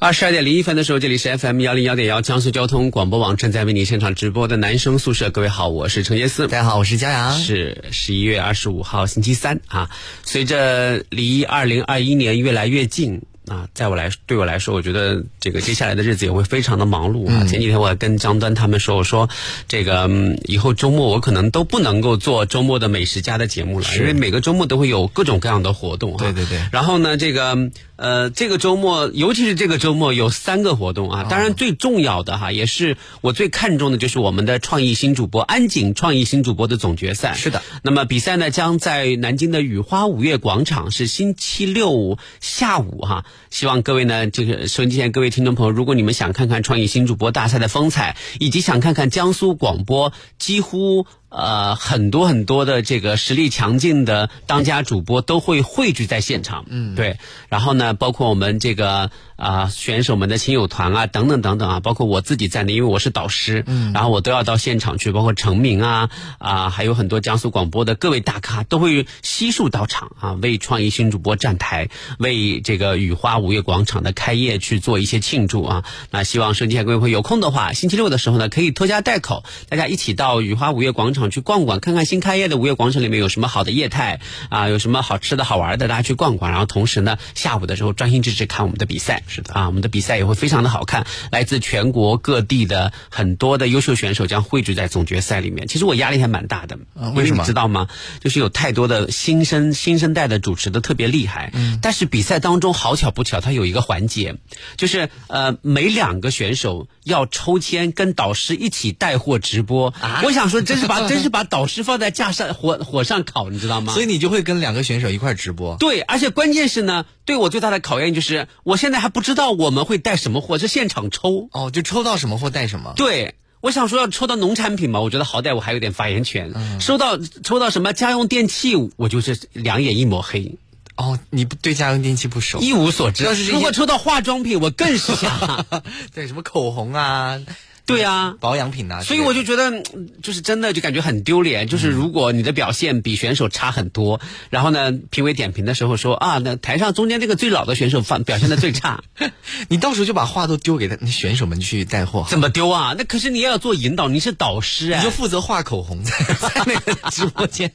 二十二点零一分的时候，这里是 FM 幺零幺点幺江苏交通广播网正在为你现场直播的男生宿舍。各位好，我是程杰思，大家好，我是佳阳。是十一月二十五号星期三啊，随着离二零二一年越来越近。啊，在我来对我来说，我觉得这个接下来的日子也会非常的忙碌啊。前几天我跟张端他们说，我说这个以后周末我可能都不能够做周末的美食家的节目了，因为每个周末都会有各种各样的活动。对对对。然后呢，这个呃，这个周末，尤其是这个周末有三个活动啊。当然最重要的哈，也是我最看重的就是我们的创意新主播安井创意新主播的总决赛。是的。那么比赛呢，将在南京的雨花五月广场，是星期六下午哈。希望各位呢，这个收音机前各位听众朋友，如果你们想看看创意新主播大赛的风采，以及想看看江苏广播几乎。呃，很多很多的这个实力强劲的当家主播都会汇聚在现场，嗯，对。然后呢，包括我们这个啊选手们的亲友团啊，等等等等啊，包括我自己在内，因为我是导师，嗯，然后我都要到现场去，包括成明啊啊，还有很多江苏广播的各位大咖都会悉数到场啊，为创意新主播站台，为这个雨花五月广场的开业去做一些庆祝啊。那希望收机前各位会有空的话，星期六的时候呢，可以拖家带口，大家一起到雨花五月广。场去逛逛，看看新开业的五月广场里面有什么好的业态啊，有什么好吃的好玩的，大家去逛逛。然后同时呢，下午的时候专心致志看我们的比赛。是的啊，我们的比赛也会非常的好看，来自全国各地的很多的优秀选手将汇聚在总决赛里面。其实我压力还蛮大的，为什么？你知道吗？就是有太多的新生新生代的主持的特别厉害。嗯。但是比赛当中好巧不巧，它有一个环节，就是呃，每两个选手要抽签跟导师一起带货直播。啊。我想说，真是把。真是把导师放在架上火火上烤，你知道吗？所以你就会跟两个选手一块直播。对，而且关键是呢，对我最大的考验就是，我现在还不知道我们会带什么货，是现场抽。哦，就抽到什么货带什么。对，我想说要抽到农产品嘛，我觉得好歹我还有点发言权。嗯收到抽到什么家用电器，我就是两眼一抹黑。哦，你不对家用电器不熟，一无所知。如果抽到化妆品，我更是想，对什么口红啊。对呀，保养品呐，所以我就觉得，就是真的就感觉很丢脸。就是如果你的表现比选手差很多，然后呢，评委点评的时候说啊，那台上中间这个最老的选手放表现的最差，你到时候就把话都丢给他那选手们去带货。怎么丢啊？那可是你也要做引导，你是导师啊，你就负责画口红在 在那个直播间。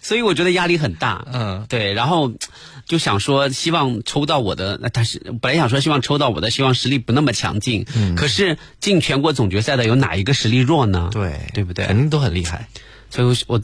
所以我觉得压力很大，嗯，对，然后就想说，希望抽到我的，那但是本来想说希望抽到我的，希望实力不那么强劲，嗯，可是进全国总决赛的有哪一个实力弱呢？对，对不对？肯定都很厉害，所以我，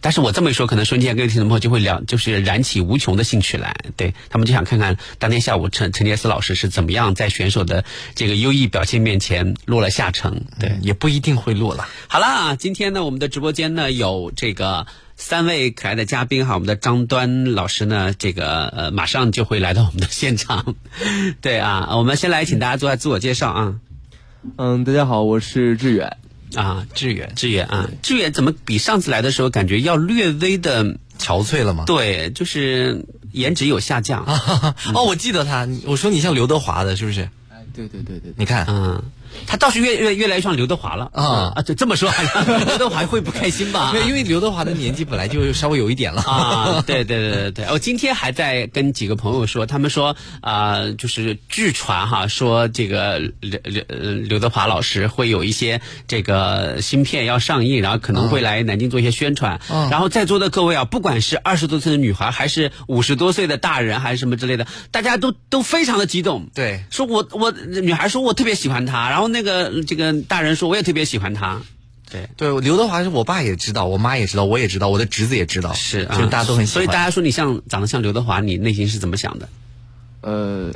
但是我这么一说，可能瞬间各位听众朋友就会聊，就是燃起无穷的兴趣来，对他们就想看看当天下午陈陈杰斯老师是怎么样在选手的这个优异表现面前落了下乘，对，也不一定会落了。好了，今天呢，我们的直播间呢有这个。三位可爱的嘉宾哈，我们的张端老师呢，这个呃马上就会来到我们的现场。对啊，我们先来请大家做下自我介绍啊。嗯，大家好，我是志远啊，志远，志远啊，志远怎么比上次来的时候感觉要略微的憔悴了吗？对，就是颜值有下降。哦，我记得他，我说你像刘德华的，是不是？哎，对对对对，你看，嗯。他倒是越越越来越像刘德华了啊啊！就这么说，刘德华会不开心吧？对，因为刘德华的年纪本来就稍微有一点了啊。对对对对对，我今天还在跟几个朋友说，他们说啊，就是据传哈，说这个刘刘刘德华老师会有一些这个新片要上映，然后可能会来南京做一些宣传。然后在座的各位啊，不管是二十多岁的女孩，还是五十多岁的大人，还是什么之类的，大家都都非常的激动。对，说我我女孩说我特别喜欢他，然后。那个这个大人说，我也特别喜欢他。对对，刘德华是我爸也知道，我妈也知道，我也知道，我的侄子也知道，是，就是大家都很喜欢。所以大家说你像长得像刘德华，你内心是怎么想的？呃，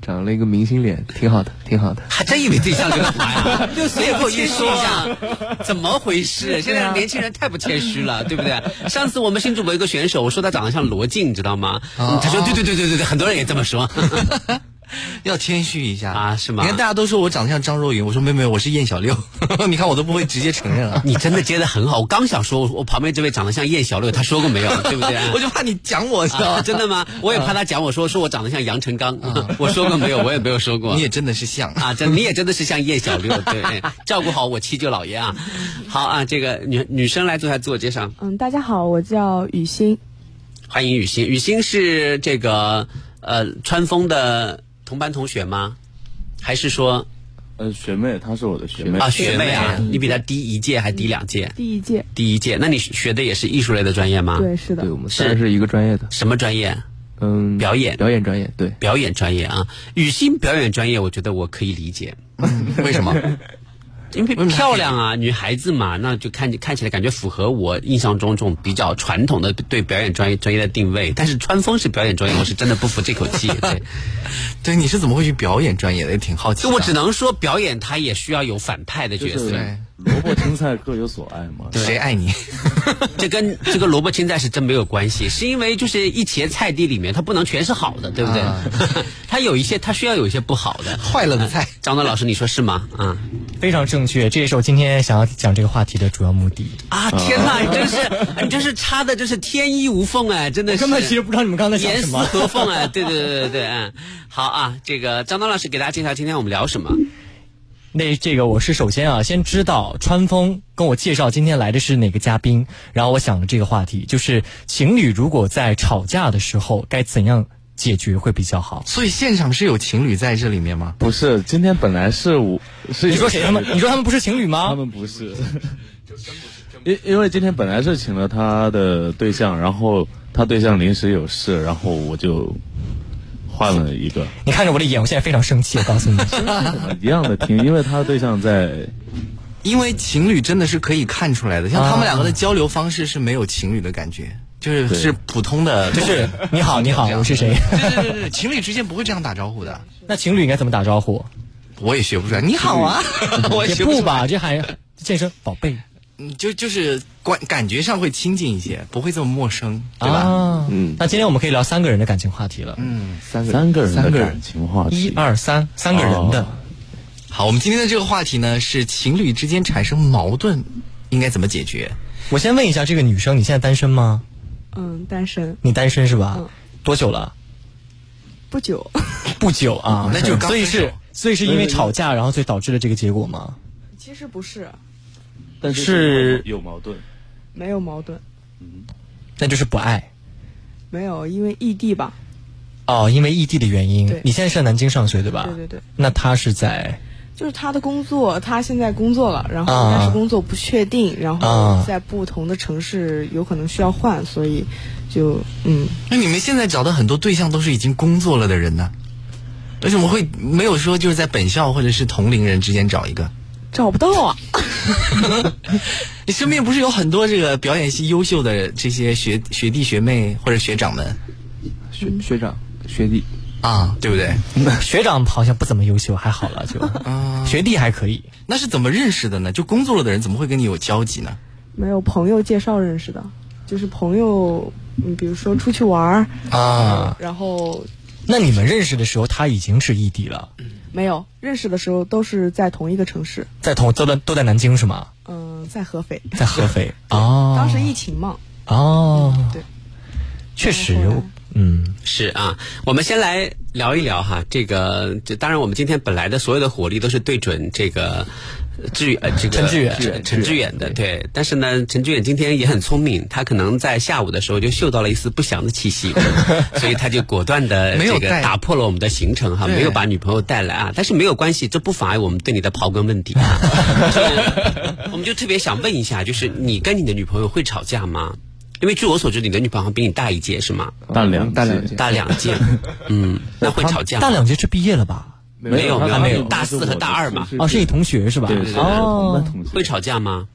长了一个明星脸，挺好的，挺好的。还真以为自己像刘德华呀？就随口一说一下，怎么回事？现在年轻人太不谦虚了，对不对？上次我们新主播一个选手，我说他长得像罗晋，你知道吗？他说对对对对对对，很多人也这么说。要谦虚一下啊是吗你看大家都说我长得像张若昀，我说没有没有，我是燕小六。你看我都不会直接承认啊。你真的接的很好，我刚想说，我我旁边这位长得像燕小六，他说过没有？对不对？我就怕你讲我，知道啊，真的吗？我也怕他讲我说说我长得像杨成刚，我说过没有？我也没有说过。你也真的是像啊，真你也真的是像燕小六，对，照顾好我七舅姥爷啊。好啊，这个女女生来做下自我介绍，嗯，大家好，我叫雨欣。欢迎雨欣。雨欣是这个呃川风的同班同学吗？还是说呃，学妹，她是我的学妹啊学妹啊你比她低一届还低两届？第一届，第一届，那你学的也是艺术类的专业吗？，对，是的对，我们虽然是一个专业的，什么专业？嗯，表演表演专业，对，表演专业啊。雨欣表演专业，我觉得我可以理解。为什么？因为漂亮啊，女孩子嘛，那就看看起来感觉符合我印象中这种比较传统的对表演专业专业的定位。但是川风是表演专业，我是真的不服这口气。对，对，你是怎么会去表演专业的？也挺好奇我只能说，表演它也需要有反派的角色。对萝卜青菜各有所爱嘛。谁爱你？这跟这个萝卜青菜是真没有关系，是因为就是一茄菜地里面它不能全是好的，对不对？它有一些它需要有一些不好的。坏了的菜。张东老师，你说是吗？啊非常正确，这也是我今天想要讲这个话题的主要目的。啊！天哪，你真是你真是插的，真是天衣无缝哎，真的是根本其实不知道你们刚才讲严丝什么。合缝啊！对对对对对，嗯，好啊，这个张东老师给大家介绍今天我们聊什么？那这个我是首先啊，先知道川风跟我介绍今天来的是哪个嘉宾，然后我想了这个话题，就是情侣如果在吵架的时候该怎样解决会比较好。所以现场是有情侣在这里面吗？不是，今天本来是我是你说谁他们？你说他们不是情侣吗他吗？们不是，因因为今天本来是请了他的对象，然后他对象临时有事，然后我就换了一个你看着我的眼，我现在非常生气。我告诉你，一样的听，因为他的对象在 因为情侣真的是可以看出来的，像他们两个的交流方式是没有情侣的感觉，就是是普通的，就是你好，你好，我是谁？对对对对，情侣之间不会这样打招呼的，那情侣应该怎么打招呼？我也学不出来。你好啊，我也学不吧，这还健身宝贝嗯就就是感感觉上会亲近一些，不会这么陌生，对吧？啊。嗯那今天我们可以聊三个人的感情话题了。嗯，三个三个人的三个人感情话题。一二三，三个人的。哦好，我们今天的这个话题呢是情侣之间产生矛盾应该怎么解决？我先问一下，这个女生你现在单身吗？嗯，单身你单身是吧？嗯多久了？不久，不久啊，那就刚所以是所以是因为吵架，然后所以导致了这个结果吗？其实不是，但是有矛盾。没有矛盾，嗯那就是不爱没有，因为异地吧。哦，因为异地的原因对。你现在是在南京上学对吧？对对对。那他是在就是他的工作，他现在工作了，然后啊但是工作不确定，然后啊在不同的城市有可能需要换，所以就嗯，那你们现在找的很多对象都是已经工作了的人呢，为什么会没有说就是在本校或者是同龄人之间找一个？找不到啊。你身边不是有很多这个表演系优秀的这些学学弟学妹或者学长们学学长学弟，啊，对不对？学长好像不怎么优秀，还好了就。啊，学弟还可以。那是怎么认识的呢？就工作了的人怎么会跟你有交集呢？没有朋友介绍认识的，就是朋友，嗯，比如说出去玩儿啊，然后那你们认识的时候他已经是异地了，没有认识的时候都是在同一个城市，在同都在都在南京是吗？嗯，在合肥。在合肥。哦。当时疫情嘛，哦，对，确实嗯，是啊，我们先来聊一聊哈，这个这当然我们今天本来的所有的火力都是对准这个呃志远这个陈志远陈陈志远的对，但是呢，陈志远今天也很聪明，他可能在下午的时候就嗅到了一丝不祥的气息，所以他就果断的这个打破了我们的行程哈，没有把女朋友带来啊，但是没有关系，这不妨碍我们对你的刨根问底啊，就是我们就特别想问一下，就是你跟你的女朋友会吵架吗？因为据我所知，你的女朋友比你大一届是吗？大两大两届大两届，嗯，那会吵架？大两届是毕业了吧？没有没有没有大四和大二嘛哦，是你同学是吧？对对对，哦同班同学会吵架吗？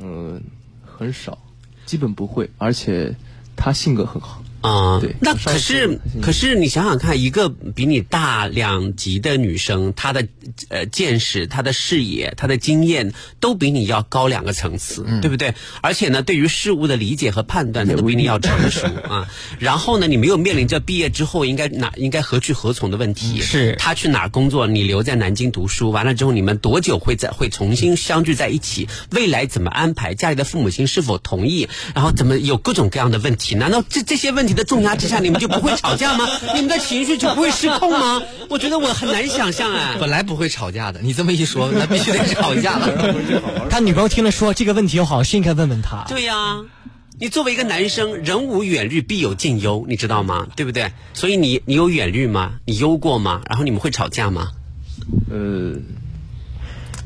嗯，很少，基本不会，而且他性格很好，啊、对那可是可是你想想看，一个比你大两级的女生，她的呃见识、她的视野、她的经验都比你要高两个层次，嗯对不对？而且呢，对于事物的理解和判断，她都比你要成熟啊。然后呢，你没有面临着毕业之后应该哪应该何去何从的问题。是她去哪儿工作，你留在南京读书，完了之后你们多久会在会重新相聚在一起？未来怎么安排？家里的父母亲是否同意？然后怎么有各种各样的问题？难道这这些问题的重压之下，你们就不会吵架吗？你们的情绪就不会失控吗？我觉得我很难想象哎。本来不会吵架的，你这么一说，那必须得吵架了。他女朋友听了说这个问题，我好像是应该问问他。对呀、你作为一个男生，人无远虑，必有近忧，你知道吗？对不对？所以你你有远虑吗？你忧过吗？然后你们会吵架吗？呃，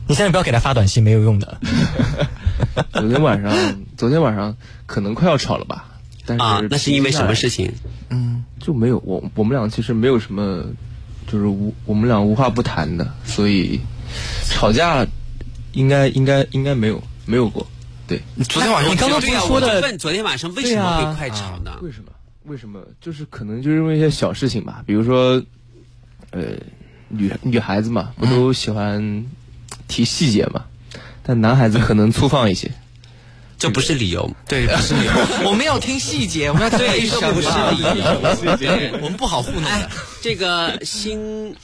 你现在不要给他发短信，没有用的。昨天晚上，昨天晚上可能快要吵了吧？但是啊，那是因为什么事情？嗯就没有我我们俩其实没有什么，就是无我们俩无话不谈的，所以吵架应该应该应该没有没有过。对，昨天晚上你刚刚不是说的昨天晚上为什么会快吵呢？为什么？为什么？就是可能就是因为一些小事情吧，比如说，呃，女女孩子嘛，不都喜欢提细节嘛？但男孩子可能粗放一些。这不是理由。对，不是理由。我们要听细节，我们要听对，这不是理由。对，我们不好糊弄哎的。，这个星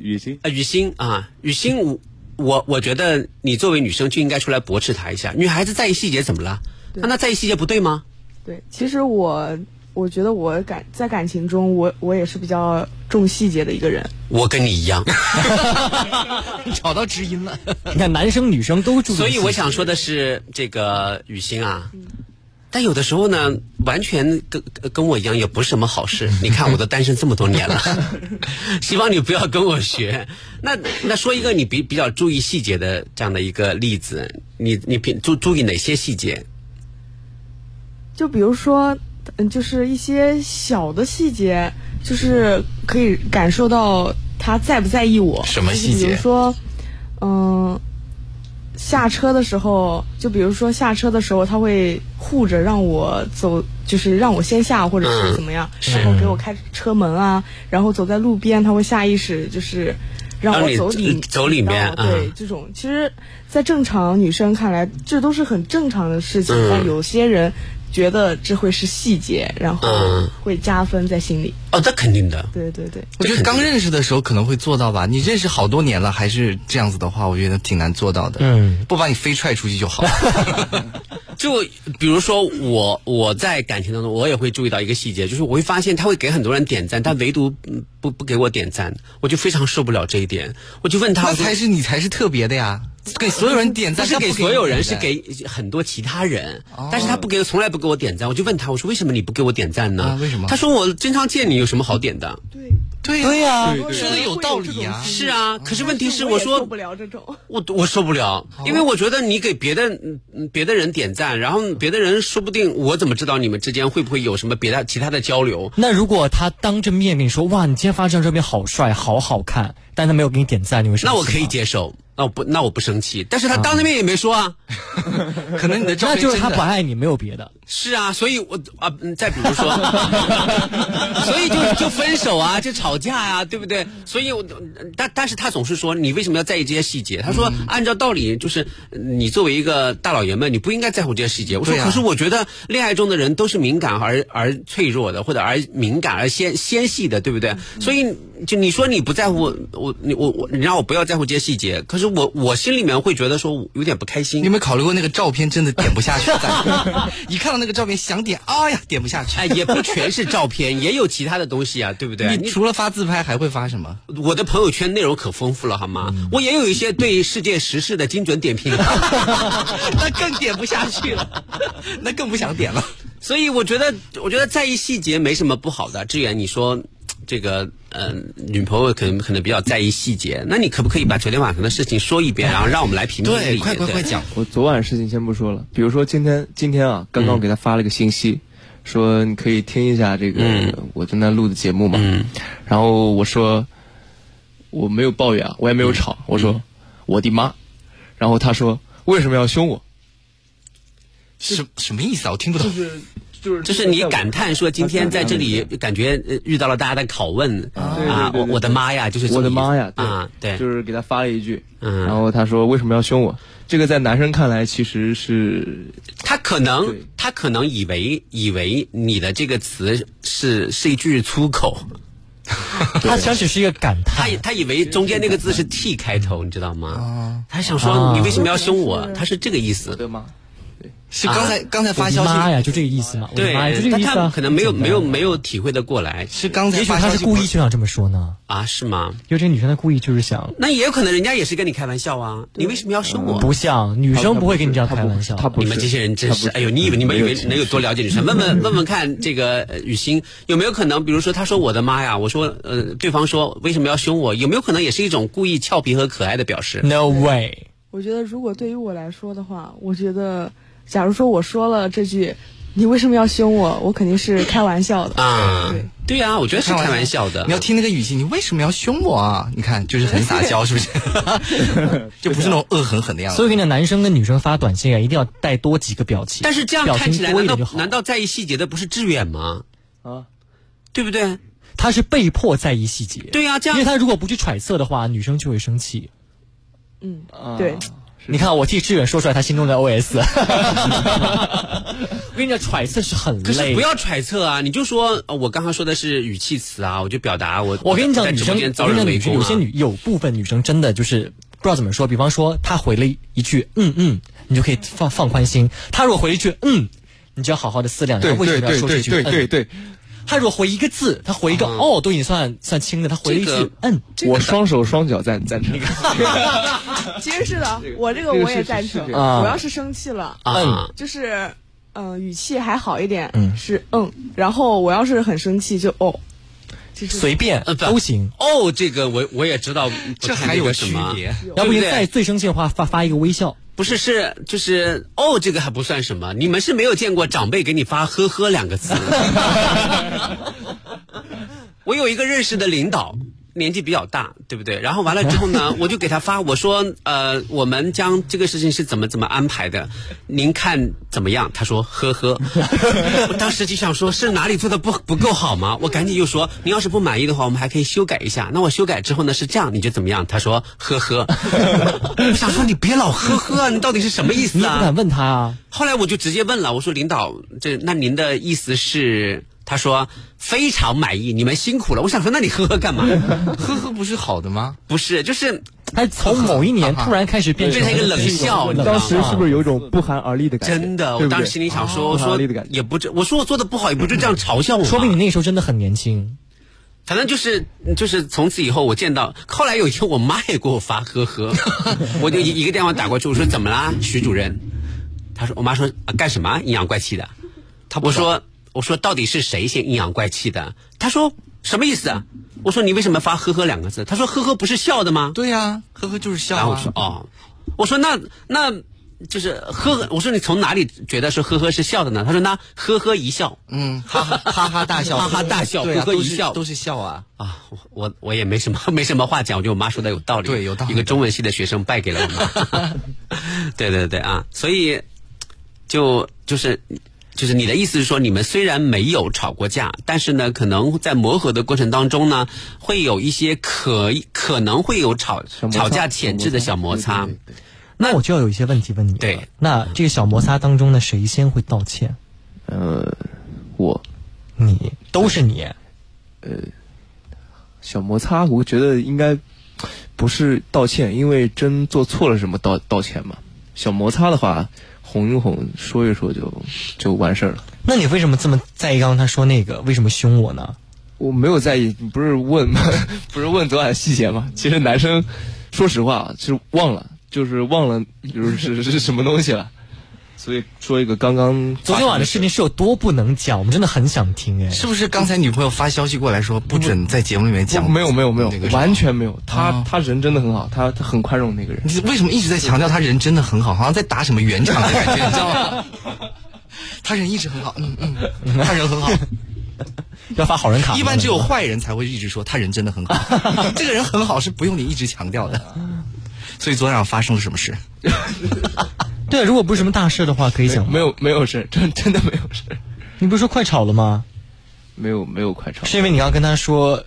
雨欣，啊，雨欣啊，雨欣，我我我觉得你作为女生就应该出来驳斥他一下。女孩子在意细节怎么了？那那在意细节不对吗？对，其实我我觉得我感在感情中，我我也是比较重细节的一个人。我跟你一样，找到知音了。你看，男生女生都注意。所以我想说的是，这个雨欣啊，但有的时候呢，完全跟跟我一样，也不是什么好事。你看，我都单身这么多年了，希望你不要跟我学。那那说一个你比比较注意细节的这样的一个例子，你你平注注意哪些细节？就比如说，嗯，就是一些小的细节，就是可以感受到他在不在意我。什么细节比如说，嗯、下车的时候，就比如说下车的时候，他会护着让我走，就是让我先下，或者是怎么样，然后给我开车门啊，然后走在路边，他会下意识就是让我走里走里面对啊这种，其实，在正常女生看来，这都是很正常的事情，嗯但有些人觉得这会是细节，然后嗯会加分在心里。哦，那肯定的。对对对，我觉得刚认识的时候可能会做到吧，你认识好多年了还是这样子的话，我觉得挺难做到的。嗯，不把你飞踹出去就好。就比如说我我在感情当中，我也会注意到一个细节，就是我会发现他会给很多人点赞，但唯独嗯不不给我点赞，我就非常受不了这一点。我就问他，那才是你才是特别的呀，给所有人点赞，不是给所有人，是给很多其他人。哦但是他不给，从来不给我点赞。我就问他，我说为什么你不给我点赞呢？啊为什么他说我经常见你，有什么好点的？对对呀、说的有道理呀。是啊，可是问题是我我说也受不了这种。我我受不了，因为我觉得你给别的别的人点赞，然后别的人说不定我怎么知道你们之间会不会有什么别的其他的交流？那如果他当着面跟你说，哇，你今天发这张照片好帅，好好看，但他没有给你点赞，你会那我可以接受，那我不那我不生气，但是他当着面也没说啊。可能你的照 那就是他不爱你，没有别的。是啊，所以我啊，嗯再比如说，所以就就分手啊，就吵架啊，对不对？所以我，但但是他总是说你为什么要在意这些细节？他说按照道理就是你作为一个大老爷们，你不应该在乎这些细节。我说啊可是我觉得恋爱中的人都是敏感而而脆弱的，或者而敏感而纤纤细的，对不对？所以就你说你不在乎我，你我我你让我不要在乎这些细节，可是我我心里面会觉得说我有点不开心你有。没有考虑过那个照片真的点不下去？赞 一看到那个照片想点，哎呀，点不下去。哎，也不全是照片，也有其他的东西啊，对不对？你除了发自拍还会发什么？我的朋友圈内容可丰富了，好吗？我也有一些对世界时事的精准点评，那更点不下去了，那更不想点了。所以我觉得，我觉得在意细节没什么不好的。志远，你说这个，呃，女朋友可能可能比较在意细节，那你可不可以把昨天晚上的事情说一遍，然后让我们来评评对，快快快讲。我昨晚事情先不说了，比如说今天今天啊，刚刚我给他发了个信息，说你可以听一下这个、嗯我正在录的节目嘛。嗯然后我说我没有抱怨啊，我也没有吵，我说、我的妈，然后他说为什么要凶我？什什么意思啊？我听不懂。就是就是就是你感叹说今天在这里感觉呃遇到了大家的拷问对啊，对对对我我的妈呀，就是我的妈呀，啊，对，就是给他发了一句，嗯然后他说为什么要凶我？这个在男生看来其实是他可能他可能以为以为你的这个词是是一句粗口，他想只是一个感叹他以。他以为中间那个字是 T 开头，你知道吗？他想说你为什么要凶我？他是这个意思。的妈，是刚才刚才发消息，呀，就这个意思嘛。对妈呀，就这，个意思啊。可能没有没有没有体会的过来是刚才也许发消息他是故意就想这么说呢。啊？是吗？因为这个女生她故意就是想，那也有可能人家也是跟你开玩笑啊，你为什么要凶我？不像女生不会跟你这样开玩笑。他你们这些人真是，哎呦，你以为你们以为能有多了解女生？问问 问问看，这个呃雨欣有没有可能，比如说他说我的妈呀，我说呃，对方说为什么要凶我？有没有可能也是一种故意俏皮和可爱的表示？No way。我觉得如果对于我来说的话，我觉得，假如说我说了这句“你为什么要凶我”，我肯定是开玩笑的。啊，对对呀、我觉得是开玩笑的。你要听那个语气，你为什么要凶我啊？你看，就是很撒娇，是不是？就不是那种恶狠狠的样子。所以跟你男生跟女生发短信啊，一定要带多几个表情。但是这样看起来，难道。难道在意细节的不是志远吗？啊，对不对？他是被迫在意细节？对呀、这样因为他如果不去揣测的话，女生就会生气。嗯，啊对，你看，我替志远说出来他心中的 OS。我跟你讲，揣测是很累。可是不要揣测啊！你就说，呃我刚刚说的是语气词啊，我就表达我。我跟你讲，女生，女生有些女有部分女生真的就是不知道怎么说。比方说，她回了一句“嗯嗯”，你就可以放放宽心；她如果回了一句“嗯”，你就要好好的思量，对她为什么要说这句“嗯对对对，她如果回一个字，他回一个“哦”，都已经算算轻的，他回了一这个句“嗯我双手双脚赞赞成。其实是的，我这个我也赞成。我要是生气了，嗯，就是嗯、呃语气还好一点，嗯是嗯，然后我要是很生气就哦，就是随便都行。哦，这个我我也知道，这还有区什么？别。要不你再最生气的话，发发一个微笑。不是，是就是哦，这个还不算什么。你们是没有见过长辈给你发“呵呵”两个字。我有一个认识的领导，年纪比较大，对不对？然后完了之后呢，我就给他发，我说呃，我们将这个事情是怎么怎么安排的，您看怎么样？他说呵呵。我当时就想说，是哪里做的不不够好吗？我赶紧又说，您要是不满意的话，我们还可以修改一下。那我修改之后呢，是这样，你觉得怎么样？他说呵呵。我想说，你别老呵呵啊，你到底是什么意思啊？你不敢问他啊？后来我就直接问了，我说领导，这那您的意思是？他说非常满意，你们辛苦了。我想说，那你呵呵干嘛？呵呵，不是好的吗？不是，就是他从某一年突然开始变成变成一个冷笑你当时是不是有一种不寒而栗的感觉？真的。我当时心里想说，我说。也不这，我说我做的不好，也不就这样嘲笑我嘛。说明你那个时候真的很年轻。反正就是就是从此以后，我见到后来有一天，我妈也给我发呵呵，我就一一个电话打过去，我说怎么啦，徐主任？他说我妈说、啊、干什么阴阳怪气的？他我说我说到底是谁先阴阳怪气的？他说什么意思啊？我说你为什么发呵呵两个字？他说呵呵不是笑的吗？对呀、呵呵就是笑啊然后我说。哦，我说那那就是呵呵，我说你从哪里觉得是呵呵是笑的呢？他说那呵呵一笑嗯，哈哈哈哈大笑，哈哈大笑呵呵一笑都是都是笑啊。啊，我我我也没什么 没什么话讲，我觉得我妈说的有道理，对有道理一个中文系的学生败给了我妈，对对对啊，所以就就是。就是你的意思是说，你们虽然没有吵过架，但是呢，可能在磨合的过程当中呢，会有一些可可能会有吵吵架潜质的小摩擦。对对对对那我就要有一些问题问你了。对，那这个小摩擦当中呢，谁先会道歉？呃，我你都是你。呃小摩擦，我觉得应该不是道歉，因为真做错了什么道道歉嘛。小摩擦的话，哄一哄，说一说就就完事儿了。那你为什么这么在意刚刚他说那个？为什么凶我呢？我没有在意，你不是问吗？不是问昨晚的细节吗？其实男生，说实话，是忘了，就是忘了，就是是 是什么东西了。所以说一个刚刚昨天晚的事情是有多不能讲？我们真的很想听哎。是不是刚才女朋友发消息过来说不准在节目里面讲？没有没有没有完全没有。他、啊他人真的很好，他他很宽容那个人。你为什么一直在强调他人真的很好，好像在打什么圆场的感觉，你知道吗？他人一直很好，嗯嗯，他人很好。要发好人卡。一般只有坏人才会一直说他人真的很好，这个人很好是不用你一直强调的。所以昨天晚上发生了什么事？对，如果不是什么大事的话，可以讲。没有没有事，真真的没有事。你不是说快吵了吗？没有没有快吵，是因为你要跟他说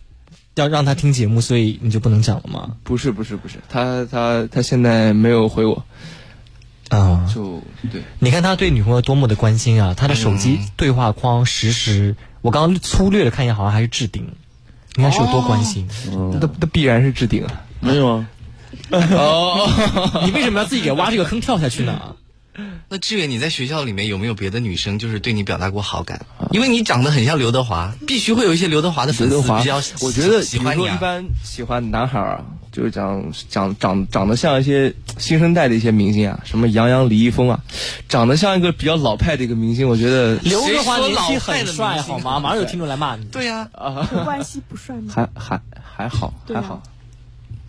要让他听节目，所以你就不能讲了吗？不是不是不是，他他他现在没有回我，啊、就对，你看他对女朋友多么的关心啊！他的手机嗯对话框实时，我刚刚粗略的看一下，好像还是置顶。你看是有多关心？那那必然是置顶啊。没有啊，哦，你为什么要自己给挖这个坑跳下去呢？那志远，你在学校里面有没有别的女生就是对你表达过好感？因为你长得很像刘德华，必须会有一些刘德华的粉丝刘德华比较，我觉得喜欢你啊。一般喜欢男孩儿啊，就是长长长长得像一些新生代的一些明星啊，什么杨洋、李易峰啊，长得像一个比较老派的一个明星，我觉得刘德华年轻谁说老派的很帅，好吗？马上有听众来骂你。对呀、陈冠希不帅吗？还还还好还好，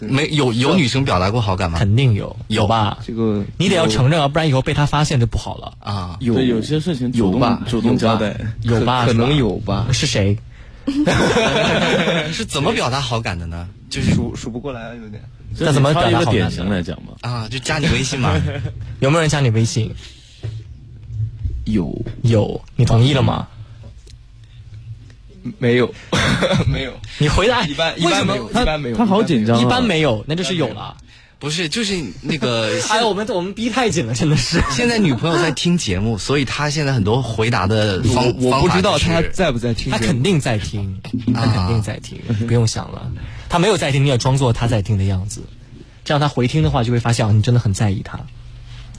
没有有女生表达过好感吗？肯定有，有吧？这个你得要承认啊，不然以后被他发现就不好了。啊，有对有些事情有吧，主动交代，有吧？可可能有吧，是谁？是怎么表达好感的呢？就是数数不过来了，有点。那怎么表达挑一个典好感？型来讲嘛？啊，就加你微信嘛。有没有人加你微信？有有，你同意了吗？没有？没有，你回答一般一为什么般没有，一般没有。他好紧张啊一般没有，那就是有了。不是，就是那个 哎呀，我们我们逼太紧了，真的是。现在女朋友在听节目，所以她现在很多回答的方我我不知道方法是他在不在听节目。他肯定在听，她肯定在听，不用想了。她没有在听，你也装作她在听的样子，这样她回听的话就会发现哦，你真的很在意她。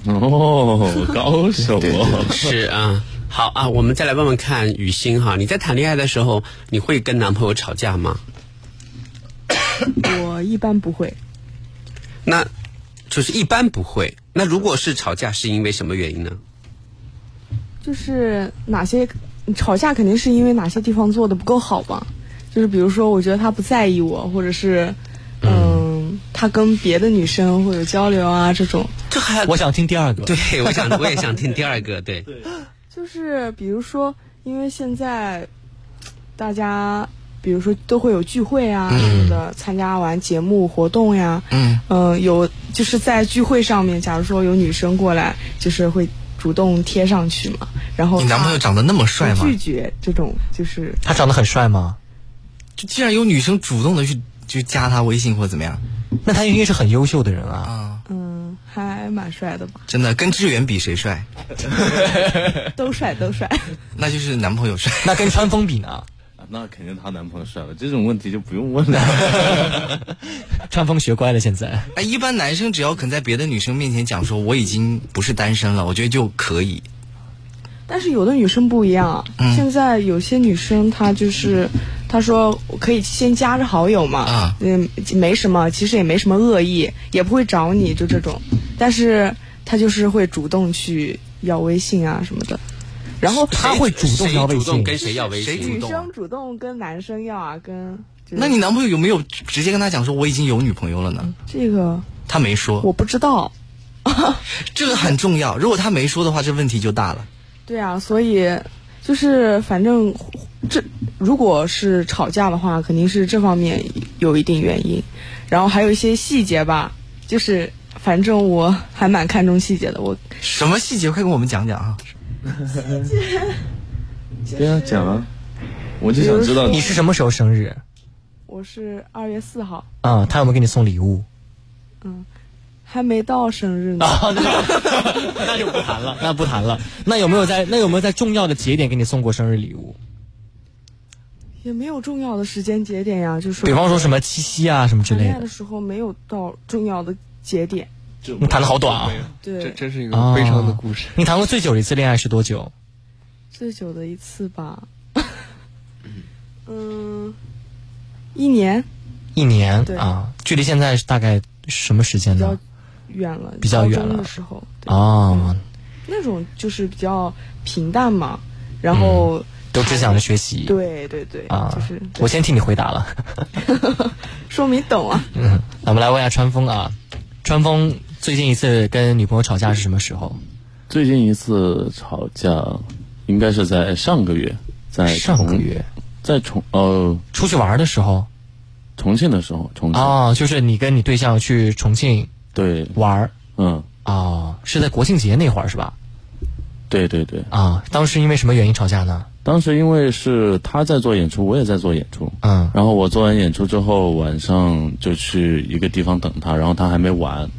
哦，高手哦，是啊，好啊，我们再来问问看雨欣哈，你在谈恋爱的时候，你会跟男朋友吵架吗？我一般不会，那就是一般不会。那如果是吵架，是因为什么原因呢？就是哪些吵架肯定是因为哪些地方做的不够好吧。就是比如说，我觉得他不在意我，或者是嗯，他跟别的女生会有交流啊，这种。这还我想听第二个。对，我想我也想听第二个，对，就是比如说，因为现在大家，比如说都会有聚会啊什么的，参加完节目活动呀，嗯嗯、有就是在聚会上面，假如说有女生过来，就是会主动贴上去嘛，然后你男朋友长得那么帅吗？拒绝这种，就是他长得很帅吗？就既然有女生主动的去去加他微信或者怎么样那他应该是很优秀的人啊。啊，嗯，还蛮帅的吧，真的跟志远比谁帅？都帅都帅。那就是男朋友帅。那跟川峰比呢？那肯定她男朋友帅了，这种问题就不用问了。川峰学乖了，现在。哎，一般男生只要肯在别的女生面前讲说我已经不是单身了，我觉得就可以。但是有的女生不一样啊，嗯现在有些女生她就是，她说我可以先加着好友嘛，啊嗯，没什么，其实也没什么恶意，也不会找你，就这种，但是她就是会主动去要微信啊什么的，然后他会主动要微信，谁主动跟谁要微信？女生主动跟男生要啊，跟、就是那你男朋友有没有直接跟他讲说我已经有女朋友了呢？这个他没说，我不知道，这个很重要。如果他没说的话，这问题就大了。对啊，所以就是反正这如果是吵架的话，肯定是这方面有一定原因，然后还有一些细节吧，就是反正我还蛮看重细节的。我什么细节？快跟我们讲讲啊！对啊，讲啊，我就想知道你是什么时候生日？我是二月四号，啊、他有没有给你送礼物？还没到生日呢。啊，那那就不谈了，那不谈了。那有没有在那有没有在重要的节点给你送过生日礼物？也没有重要的时间节点呀，就是比方说什么七夕啊什么之类的谈恋爱的。时候没有到重要的节点。你谈的好短啊！对，这真是一个悲伤的故事。你谈过最久的一次恋爱是多久？最久的一次吧，嗯，一年一年啊，距离现在是大概什么时间呢？远了，比较远了的时候，对哦，那种就是比较平淡嘛，然后、都只想着学习。对对对，啊，就是我先替你回答了。说明懂啊。嗯，那我们来问一下川峰啊，川峰最近一次跟女朋友吵架是什么时候？最近一次吵架，应该是在上个月，在上个月在重呃出去玩的时候重庆的时候，重庆、哦，就是你跟你对象去重庆对，玩儿嗯，哦，是在国庆节那会儿是吧？对对对，啊，当时因为什么原因吵架呢？当时因为是他在做演出，我也在做演出，嗯然后我做完演出之后，晚上就去一个地方等他，然后他还没完，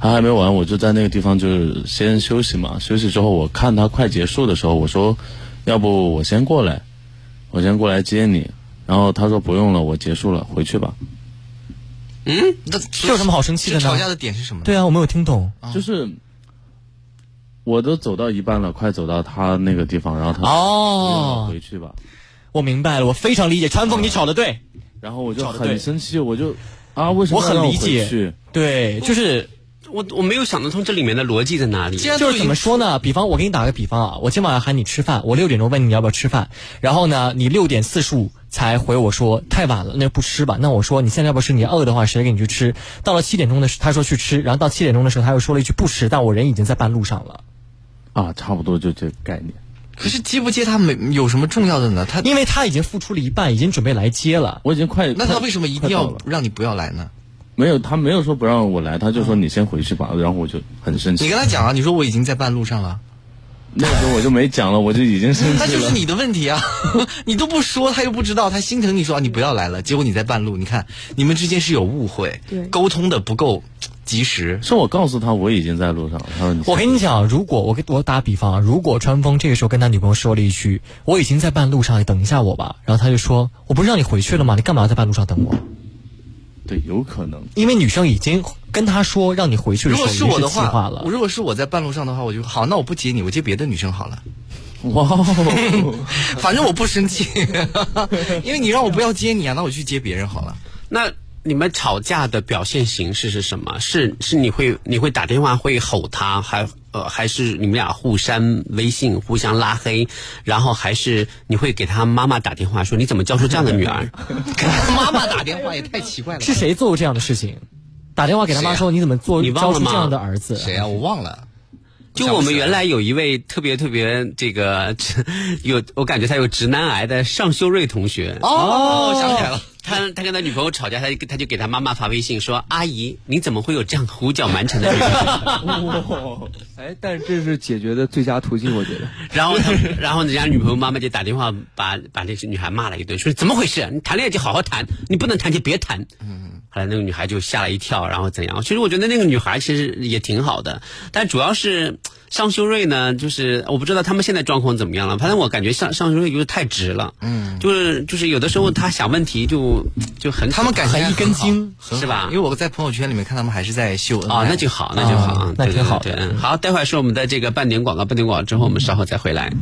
他还没完，我就在那个地方就是先休息嘛。休息之后，我看他快结束的时候，我说，要不我先过来，我先过来接你。然后他说不用了，我结束了，回去吧。嗯，那这有什么好生气的呢？吵架的点是什么呢？对啊，我没有听懂。就是我都走到一半了，快走到他那个地方，然后他哦回去吧。我明白了，我非常理解川凤，你吵的对，然后我就很生气，我就啊，为什么我很理解？对，就是我我没有想得通这里面的逻辑在哪里。就是怎么说呢？比方我给你打个比方啊，我今晚要喊你吃饭，我六点钟问你要不要吃饭，然后呢，你六点四十五才回我说太晚了，那不吃吧。那我说你现在要不吃？你饿的话，谁给你去吃？到了七点钟的时，他说去吃，然后到七点钟的时候，他又说了一句不吃，但我人已经在半路上了。啊，差不多就这个概念。可是接不接他没有什么重要的呢？他因为他已经付出了一半，已经准备来接了。我已经快，那他为什么一定要让你不要来呢？没有，他没有说不让我来，他就说你先回去吧，然后我就很生气。你跟他讲啊，你说我已经在半路上了，那个时候我就没讲了，我就已经生气了。那就是你的问题啊！你都不说，他又不知道，他心疼你说啊你不要来了，结果你在半路，你看你们之间是有误会，对沟通的不够及时。是我告诉他我已经在路上了，他说你我跟你讲，如果我给我打比方啊，如果川峰这个时候跟他女朋友说了一句“我已经在半路上，你等一下我吧”，然后他就说“我不是让你回去了吗？你干嘛在半路上等我对，有可能。”？因为女生已经跟他说让你回去的如时候，如果是我的是计划了我。如果是我在半路上的话，我就好，那我不接你，我接别的女生好了，哇哦，反正我不生气，因为你让我不要接你啊，那我去接别人好了。那你们吵架的表现形式是什么？是是你会你会打电话会吼他，还呃还是你们俩互删微信，互相拉黑，然后还是你会给他妈妈打电话说你怎么教出这样的女儿？给 他妈妈打电话也太奇怪了。是谁做过这样的事情？打电话给他妈说：“你怎么做你忘了吗教出这样的儿子？”谁啊？我忘了。就我们原来有一位特别特别这个 有，我感觉他有直男癌的尚修瑞同学。哦，想起来了。他他跟他女朋友吵架，他就他就给他妈妈发微信说：“阿姨，你怎么会有这样胡搅蛮缠的女儿 哎，但是这是解决的最佳途径，我觉得。”然后他然后人家女朋友妈妈就打电话把把那女孩骂了一顿，说：“怎么回事？你谈恋爱就好好谈，你不能谈就别谈。”嗯。后来那个女孩就吓了一跳，然后怎样？其实我觉得那个女孩其实也挺好的，但主要是尚修瑞呢，就是我不知道他们现在状况怎么样了。反正我感觉尚尚修瑞就是太直了，嗯，就是就是有的时候他想问题就就很他们感觉一根筋，是吧？因为我在朋友圈里面看他们还是在秀恩哦，爱那就好，那就好，啊那对挺好的。对对嗯好，待会儿是我们的这个半点广告，半点广告之后，我们稍后再回来。相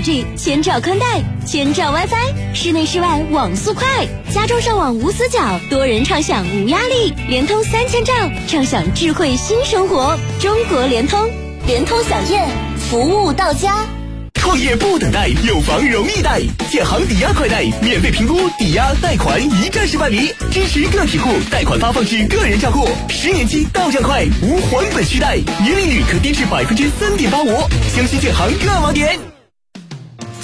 千兆 5G，千兆宽带，千兆 WiFi，室内室外网速快，家中上网无死角，多人畅享无压力。联通三千兆，畅享智慧新生活。中国联通，联通小燕，服务到家。创业不等待，有房容易贷。建行抵押快贷免费评估，抵押贷款一站式办理，支持个体户贷款发放至个人账户，十年期到账快，无还本续贷，年利率可低至百分之三点八五。详询建行各网点。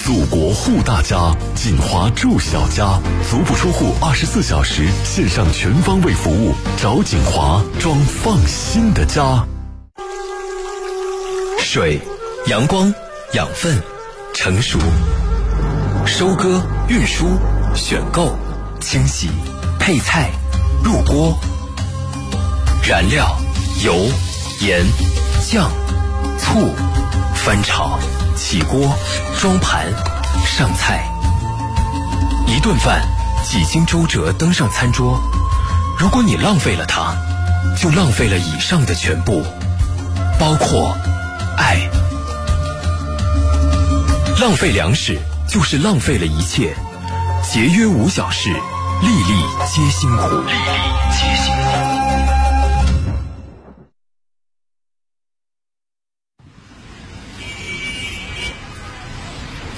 祖国护大家，锦华住小家，足不出户，二十四小时线上全方位服务，找锦华装放心的家。水、阳光、养分、成熟、收割、运输、选购、清洗、配菜、入锅、燃料、油、盐、酱、醋、翻炒、起锅、装盘、上菜。一顿饭几经周折登上餐桌，如果你浪费了它，就浪费了以上的全部，包括爱。浪费粮食就是浪费了一切，节约无小事，粒粒皆辛苦。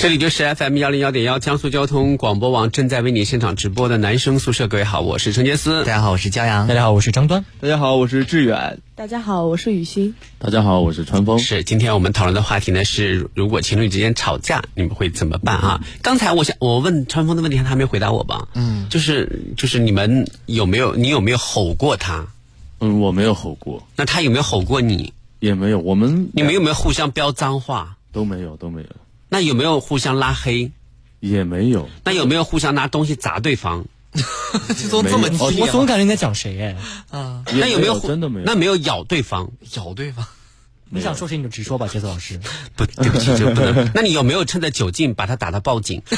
这里就是 FM 幺零幺点幺江苏交通广播网正在为你现场直播的男生宿舍。各位好，我是陈杰斯。大家好，我是骄阳。大家好，我是张端。大家好，我是志远。大家好，我是雨欣。大家好，我是川峰。是，今天我们讨论的话题呢是，如果情侣之间吵架，你们会怎么办啊？刚才我想我问川峰的问题，他还没回答我吧？嗯，就是就是你们有没有你有没有吼过他？嗯，我没有吼过。那他有没有吼过你？也没有。我们你们有没有互相飙脏话？都没有，都没有。那有没有互相拉黑？也没有。那有没有互相拿东西砸对方？这都这么激烈我总感觉你在讲谁哎？啊，那有没有真的没有？那没有咬对方？咬对方？你想说谁你就直说吧，杰子老师。不，对不起，这不能。那你有没有趁着酒劲把他打到报警？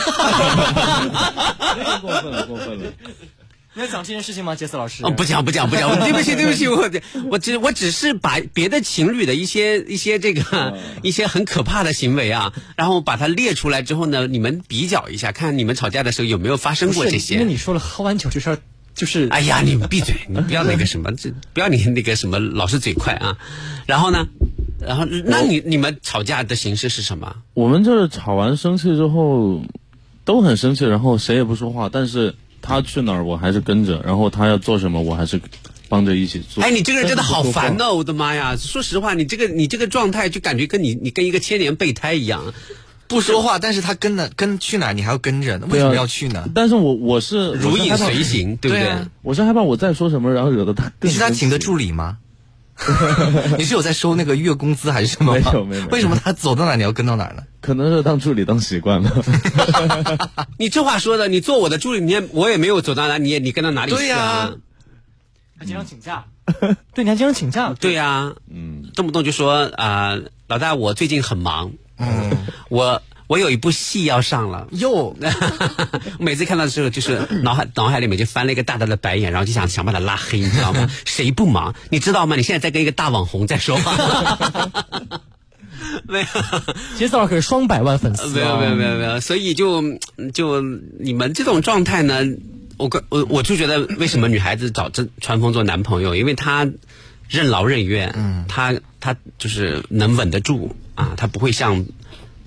过分了，过分了。你要讲这件事情吗，杰斯老师？哦，不讲不讲不讲，对不起对不起，我我只我只是把别的情侣的一些一些这个 一些很可怕的行为啊，然后把它列出来之后呢，你们比较一下，看你们吵架的时候有没有发生过这些。因为你说了喝完酒这事儿，就是哎呀，你闭嘴，你不要那个什么，这不要你那个什么老是嘴快啊。然后呢，然后那你你们吵架的形式是什么？我们就是吵完生气之后都很生气，然后谁也不说话，但是。他去哪儿，我还是跟着；然后他要做什么，我还是帮着一起做。哎，你这个人真的好烦哦！我的妈呀，说实话，你这个你这个状态，就感觉跟你你跟一个千年备胎一样，不说话，但是他跟了跟去哪儿，你还要跟着，为什么要去呢？但是我我是如影随形，对不对？我是害怕我再说什么，然后惹得他。你是他请的助理吗？你是有在收那个月工资还是什么？没有没有。为什么他走到哪你要跟到哪呢？可能是当助理当习惯了。你这话说的，你做我的助理，你也我也没有走到哪，你也你跟到哪里去啊？还经常请假，对，你还经常请假，对呀，嗯，动不动就说啊，老大，我最近很忙，嗯，我我有一部戏要上了，哟，每次看到的时候，就是脑海脑海里面就翻了一个大大的白眼，然后就想想把他拉黑，你知道吗？谁不忙？你知道吗？你现在在跟一个大网红在说话。没有，杰斯老师可是双百万粉丝，没有没有没有没有，所以就就你们这种状态呢，我我我就觉得为什么女孩子找这川风做男朋友，因为他任劳任怨，嗯，他他就是能稳得住啊，他不会像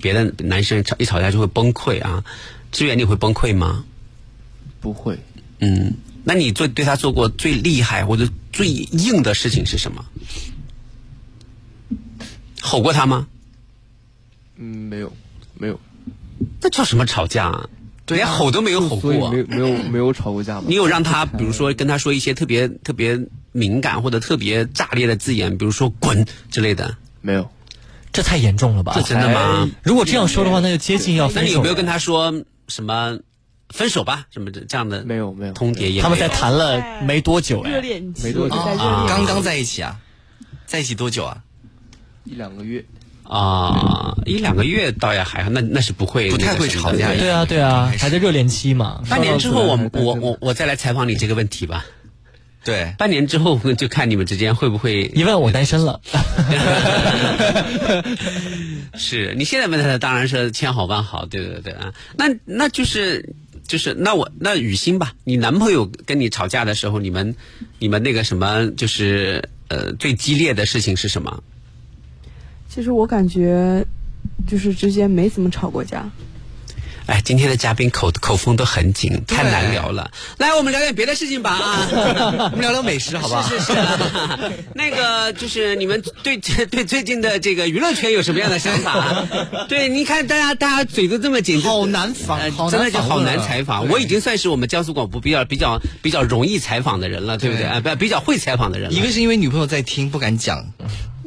别的男生吵一吵架就会崩溃啊。志远，你会崩溃吗？不会。嗯，那你做对他做过最厉害或者最硬的事情是什么？吼过他吗？嗯，没有，没有。那叫什么吵架？啊？连吼都没有吼过，没没有没有吵过架吗？你有让他，比如说跟他说一些特别特别敏感或者特别炸裂的字眼，比如说“滚”之类的？没有，这太严重了吧？这真的吗？如果这样说的话，那就接近要分手。那你有没有跟他说什么“分手吧”什么的这样的？没有，没有。通牒也他们在谈了没多久，热恋期，没多久，刚刚在一起啊？在一起多久啊？一两个月。啊，一两个月倒也还好，那那是不会不太会吵架。对啊，对啊，还在热恋期嘛。半年之后，我我我我再来采访你这个问题吧。对，半年之后就看你们之间会不会。一问我单身了。是你现在问他，当然是千好万好，对对对啊。那那就是就是那我那雨欣吧，你男朋友跟你吵架的时候，你们你们那个什么，就是呃最激烈的事情是什么？其实我感觉，就是之间没怎么吵过架。哎，今天的嘉宾口口风都很紧，太难聊了。来，我们聊点别的事情吧啊！我们聊聊美食，好不好？是是是。那个就是你们对对最近的这个娱乐圈有什么样的想法？对，你看大家大家嘴都这么紧，好难访，真的就好难采访。我已经算是我们江苏广播比较比较比较容易采访的人了，对不对？啊，不比较会采访的人。一个是因为女朋友在听，不敢讲。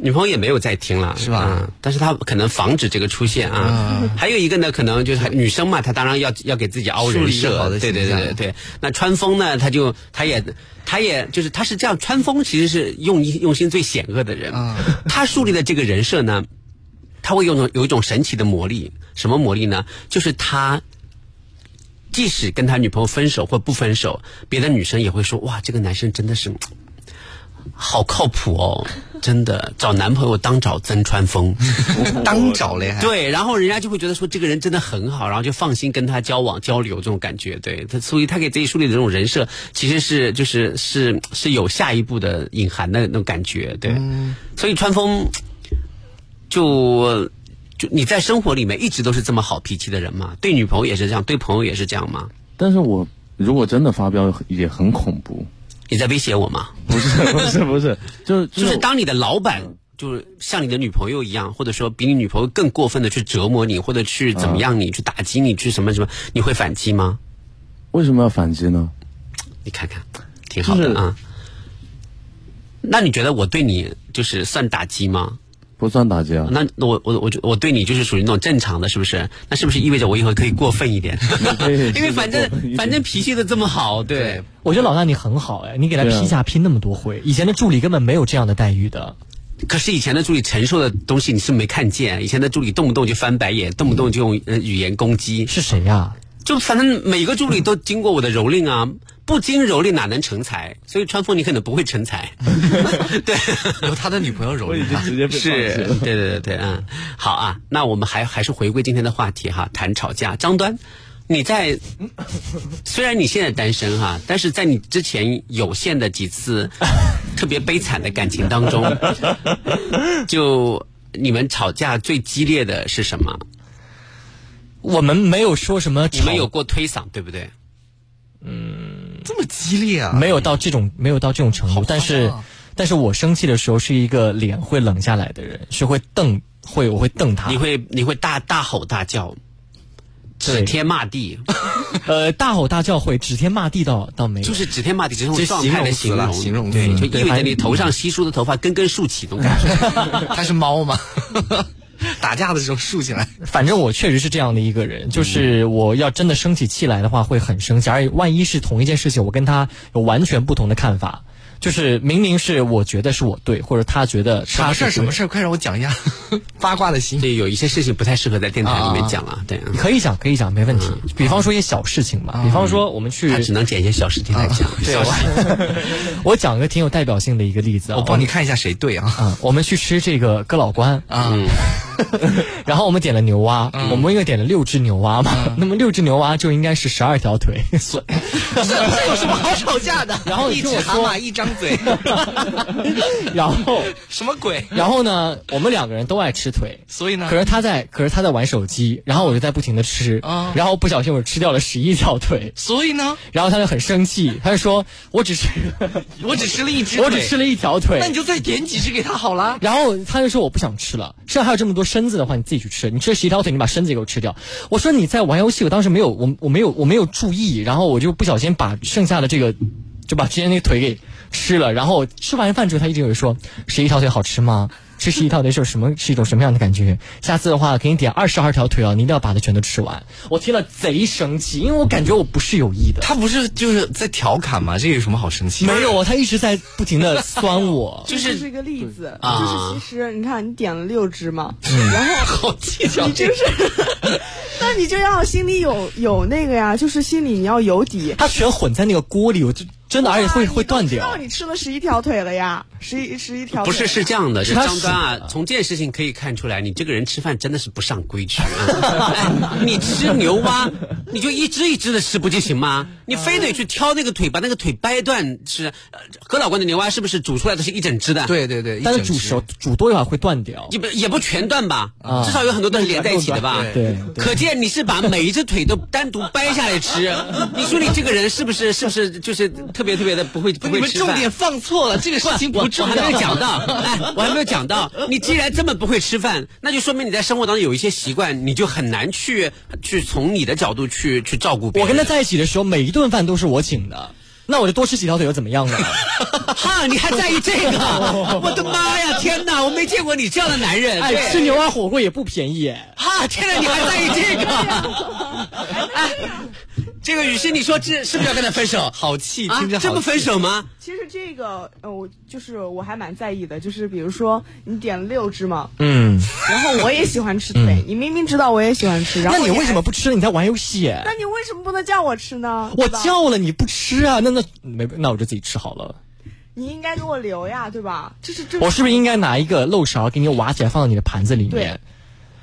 女朋友也没有在听了，是吧？但是她可能防止这个出现啊。还有一个呢，可能就是女生嘛，她当然要要给自己凹人设，对对对对对。那川风呢，他就他也他也就是他是这样，川风其实是用用心最险恶的人。他树立的这个人设呢，他会有种有一种神奇的魔力，什么魔力呢？就是他即使跟他女朋友分手或不分手，别的女生也会说哇，这个男生真的是。好靠谱哦，真的找男朋友当找曾川峰，当找嘞对，然后人家就会觉得说这个人真的很好，然后就放心跟他交往交流这种感觉，对他，所以他给自己树立的这种人设，其实是就是是是有下一步的隐含的那种感觉，对，所以川峰就就你在生活里面一直都是这么好脾气的人嘛，对女朋友也是这样，对朋友也是这样吗？但是我如果真的发飙，也很恐怖。你在威胁我吗？不是不是不是，就 是就是当你的老板就是像你的女朋友一样，或者说比你女朋友更过分的去折磨你，或者去怎么样你，去打击你，去什么什么，你会反击吗？为什么要反击呢？你看看，挺好的啊。那你觉得我对你就是算打击吗？不算打击啊。那那我我我我对你就是属于那种正常的，是不是？那是不是意味着我以后可以过分一点？因为反正反正脾气都这么好，对。我觉得老大你很好哎，你给他批假批那么多回，以前的助理根本没有这样的待遇的。可是以前的助理承受的东西你是没看见，以前的助理动不动就翻白眼，动不动就用呃语言攻击。是谁呀、就反正每个助理都经过我的蹂躏啊，不经蹂躏哪能成才？所以川峰你可能不会成才。对，有他的女朋友蹂躏他，直接是，对对对对，嗯，好啊，那我们还还是回归今天的话题哈，谈吵架。张端，你在 虽然你现在单身哈，但是在你之前有限的几次 特别悲惨的感情当中，就你们吵架最激烈的是什么？我们没有说什么，你们有过推搡对不对？这么激烈啊！没有到这种没有到这种程度，但是但是我生气的时候是一个脸会冷下来的人，是会瞪会我会瞪他，你会你会大大吼大叫，指天骂地，呃大吼大叫会，指天骂地倒倒没有，就是指天骂地这种这状态的形容，形容对，就对意味着你头上稀疏的头发根根竖起，那种感觉。他是猫吗？打架的时候竖起来。反正我确实是这样的一个人，就是我要真的生起气来的话，会很生气。而万一是同一件事情，我跟他有完全不同的看法，就是明明是我觉得是我对，或者他觉得什么事儿？什么事儿？快让我讲一下 八卦的心。对，有一些事情不太适合在电台里面讲啊。对，可以讲，可以讲，没问题。比方说一些小事情嘛，比方说我们去，他只能捡一些小事情来讲。对，我 我讲一个挺有代表性的一个例子啊，我帮你看一下谁对啊。嗯，我们去吃这个哥老关啊，然后我们点了牛蛙，我们因为点了六只牛蛙嘛，那么六只牛蛙就应该是十二条腿，所这这有什么好吵架的？然后一只蛤蟆一张嘴，然后什么鬼？然后呢，我们两个人都爱吃腿，所以呢，可是他在，可是他在玩手机，然后我就在不停的吃，啊然后不小心我吃掉了十一条腿，所以呢，然后他就很生气，他就说我只吃，我只吃了一只，我只吃了一条腿，那你就再点几只给他好了。然后他就说我不想吃了，剩下还有这么多身子的话，你自己去吃。你吃十一条腿，你把身子给我吃掉。我说你在玩游戏，我当时没有，我我没有我没有注意，然后我就不小心把剩下的这个，就把之前那个腿给吃了。然后吃完饭之后，他一直有说十一条腿好吃吗？吃十一条腿是什么是一种什么样的感觉？下次的话给你点二十二条腿啊，你一定要把它全都吃完。我听了贼生气，因为我感觉我不是有意的。他不是就是在调侃吗？这有什么好生气？没有啊，他一直在不停的酸我，就是这是一个例子，啊就是其实你看你点了六只嘛，嗯然后好计较你就是 那你就要心里有有那个呀，就是心里你要有底。他全混在那个锅里，我就真的而且会会断知道掉。你吃了十一条腿了呀，十一十一条腿。不是是这样的，是他张端啊，从这件事情可以看出来，你这个人吃饭真的是不上规矩啊！哎 你吃牛蛙，你就一只一只的吃不就行吗？你非得去挑那个腿，把那个腿掰断吃。何老关的牛蛙是不是煮出来的是一整只的？对对对，但是煮熟煮多一会儿会断掉。也不也不全断吧，啊至少有很多都是连在一起的吧？对对可见你是把每一只腿都单独掰下来吃。你说你这个人是不是是不是就是特别特别的不会不你会吃饭？们重点放错了，这个事情我不重要。我还没有讲到，哎，我还没有讲到。你既然这么不会吃饭，那就说明你在生活当中有一些习惯，你就很难去去从你的角度去去照顾别人。我跟他在一起的时候，每一顿饭都是我请的，那我就多吃几条腿又怎么样呢？哈，你还在意这个？我的妈呀！天哪，我没见过你这样的男人。哎，吃牛蛙火锅也不便宜哎。哈，天哪，你还在意这个？哎，这个雨欣，你说这是不是要跟他分手？好气，啊听着，好这不分手吗？其实这个呃，我就是我还蛮在意的，就是比如说你点了六只嘛，嗯，然后我也喜欢吃腿，你明明知道我也喜欢吃，然后那你为什么不吃？你在玩游戏哎。那你为为什么不能叫我吃呢？我叫了你不吃啊，那那没那我就自己吃好了。你应该给我留呀，对吧？这是这我是不是应该拿一个漏勺给你挖起来放到你的盘子里对面？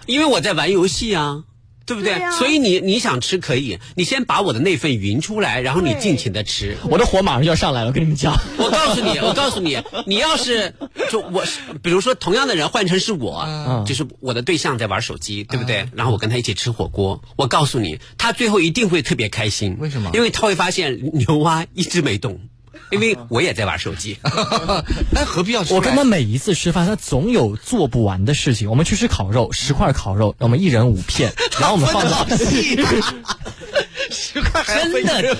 因为我在玩游戏啊。对不对？所以你你想吃可以，你先把我的那份匀出来，然后你尽情的吃。我的火马上就要上来了，我跟你们讲。我告诉你，我告诉你，你要是就我是，比如说同样的人换成是我，嗯就是我的对象在玩手机，对不对？然后我跟他一起吃火锅，我告诉你，他最后一定会特别开心。为什么因为他会发现牛蛙一直没动，因为我也在玩手机。那何必要出来？我跟他每一次吃饭，他总有做不完的事情。我们去吃烤肉，十块烤肉，我们一人五片，然后我们放到 真分的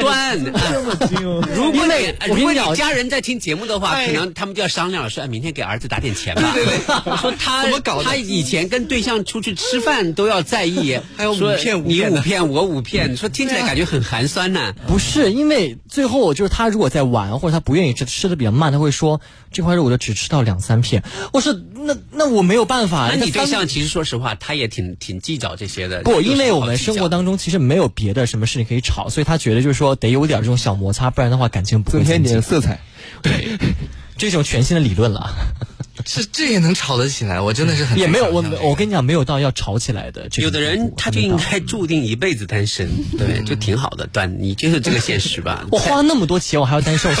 端，这么精哦！如果你如果你家人在听节目的话，哎可能他们就要商量了，说哎明天给儿子打点钱吧。对对对 说他怎么搞他以前跟对象出去吃饭都要在意，还有五说你片五片的五片我五片，说听起来感觉很寒酸呢。不是因为最后就是他如果在玩或者他不愿意吃，吃的比较慢，他会说这块肉我就只吃到两三片。我说那那我没有办法。那你对象其实说实话，他也挺挺计较这些的。不，因为我们生活当中其实没有别的什么事情可以吵，所以他觉得就是说得有点这种小摩擦，不然的话感情不会增添。点色彩。对 这种全新的理论了，这这也能吵得起来？我真的是很也没有我我跟你讲没有到要吵起来的有的人他就应该注定一辈子单身，对，就挺好的。但，你就是这个现实吧？我花那么多钱，我还要单身，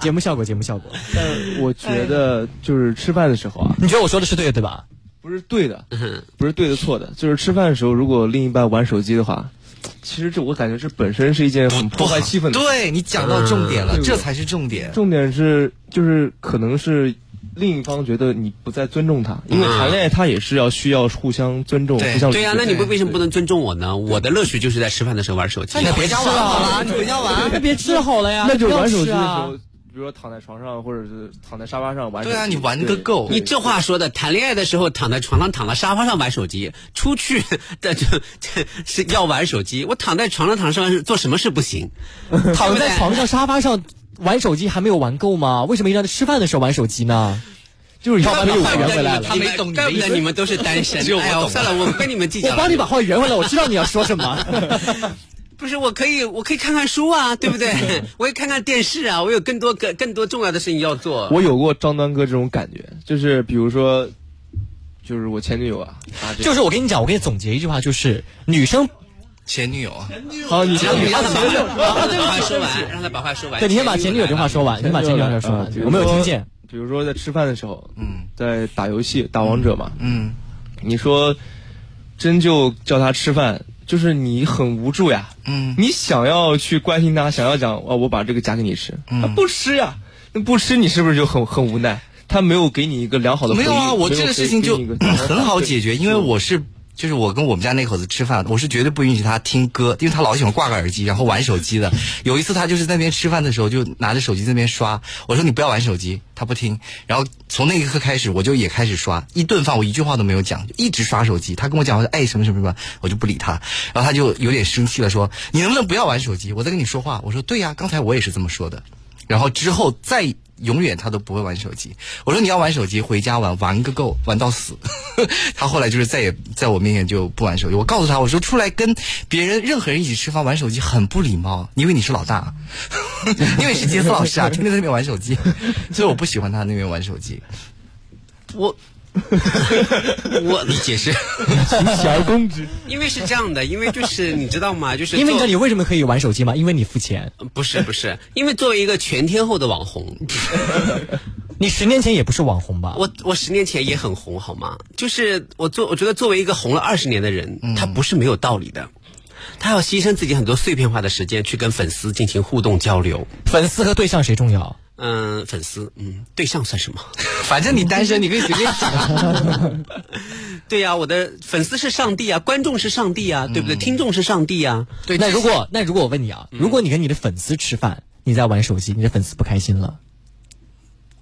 节目效果，节目效果。但我觉得就是吃饭的时候啊，你觉得我说的是对的对吧？不是对的，嗯不是对的错的，就是吃饭的时候，如果另一半玩手机的话，其实这我感觉这本身是一件很破坏气氛的事。对你讲到重点了，嗯这才是重点。重点是就是可能是另一方觉得你不再尊重他，因为谈恋爱他也是要需要互相尊重、对互相对呀、理解那你不为什么不能尊重我呢？我的乐趣就是在吃饭的时候玩手机。那你回家玩好了，你回家玩。那别吃好了呀，那就要玩手机的时吃啊候，比如说躺在床上或者是躺在沙发上玩手机。对啊，你玩个够。你这话说的，谈恋爱的时候躺在床上、躺在沙发上玩手机，出去的就这 是要玩手机。我躺在床上、躺沙发上做什么事不行？躺在床上、沙发上玩手机还没有玩够吗？为什么一定要在吃饭的时候玩手机呢？就是要把有话圆回来了他。没懂你的意思。得你们都是单身。只有我懂算了，我不跟你们计较。我帮你把话圆回来，我知道你要说什么。不是，我可以，我可以看看书啊，对不对？我也看看电视啊，我有更多更更多重要的事情要做。我有过张端哥这种感觉，就是比如说，就是我前女友啊，就是我跟你讲，我给你总结一句话，就是女生前女友啊，好，你让你让他把前女友让他把话说完，让他把话说完。对，你先把前女友这话说完，你先把前女友这话说完我没有听见。比如说在吃饭的时候，嗯在打游戏打王者嘛，嗯，你说真就叫他吃饭，就是你很无助呀。嗯你想要去关心他，想要讲哦，我把这个夹给你吃，嗯他不吃呀，那不吃你是不是就很很无奈？他没有给你一个良好的没有啊，我这个事情就很好解决，因为我是。就是我跟我们家那口子吃饭，我是绝对不允许他听歌，因为他老喜欢挂个耳机，然后玩手机的。有一次他就是在那边吃饭的时候，就拿着手机在那边刷。我说你不要玩手机，他不听。然后从那一刻开始，我就也开始刷。一顿饭我一句话都没有讲，一直刷手机。他跟我讲我说哎什么什么什么，我就不理他。然后他就有点生气了，说你能不能不要玩手机？我在跟你说话。我说对呀、刚才我也是这么说的。然后之后再永远他都不会玩手机。我说你要玩手机，回家玩，玩个够，玩到死。他后来就是再也在我面前就不玩手机。我告诉他，我说出来跟别人任何人一起吃饭玩手机很不礼貌，因为你是老大，因为是杰斯老师啊，天天在那边玩手机，所以我不喜欢他那边玩手机。我。我你解释，小公知，因为是这样的，因为就是你知道吗？就是因为你知道你为什么可以玩手机吗？因为你付钱。不是不是，因为作为一个全天候的网红，你十年前也不是网红吧？我我十年前也很红，好吗？就是我做，我觉得作为一个红了二十年的人，他不是没有道理的，他要牺牲自己很多碎片化的时间去跟粉丝进行互动交流。粉丝和对象谁重要？嗯，粉丝，嗯，对象算什么？反正你单身，你可以随便讲。对呀、我的粉丝是上帝啊，观众是上帝啊，对不对？听众是上帝啊。对，那如果那如果我问你啊，如果你跟你的粉丝吃饭，你在玩手机，你的粉丝不开心了，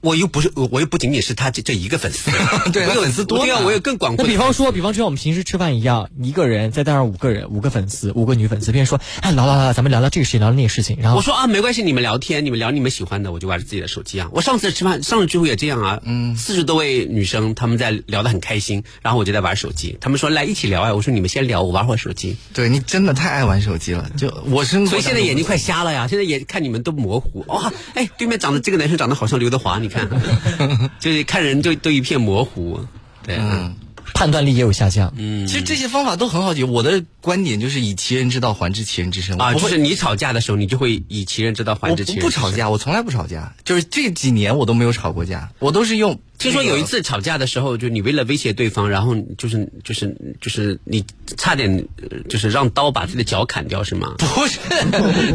我又不是我我又不仅仅是他这这一个粉丝，对他我有粉丝多对啊，我有更广那阔的。比方说，比方说我们平时吃饭一样，一个人再带上五个人，五个粉丝，五个女粉丝，别人说，哎，聊聊聊，咱们聊聊这个事情，聊聊那个事情，然后我说啊，没关系，你们聊天，你们聊你们喜欢的，我就玩着自己的手机啊。我上次吃饭，上次聚会也这样啊，嗯，四十多位女生，她们在聊得很开心，然后我就在玩手机。她们说来一起聊啊，我说你们先聊，我玩会儿手机。对你真的太爱玩手机了，就我生活所以现在眼睛快瞎了呀！现在眼看你们都模糊哇！哎，对面长得这个男生长得好像刘德华，你看，就是看人就都一片模糊。对，嗯。判断力也有下降。嗯，其实这些方法都很好解。我的观点就是以其人之道还治其人之身啊，就是你吵架的时候，你就会以其人之道还治其人之身。不不吵架，我从来不吵架，就是这几年我都没有吵过架，我都是用。听说有一次吵架的时候，就你为了威胁对方，然后就是就是就是你差点呃就是让刀把自己的脚砍掉，是吗？不是，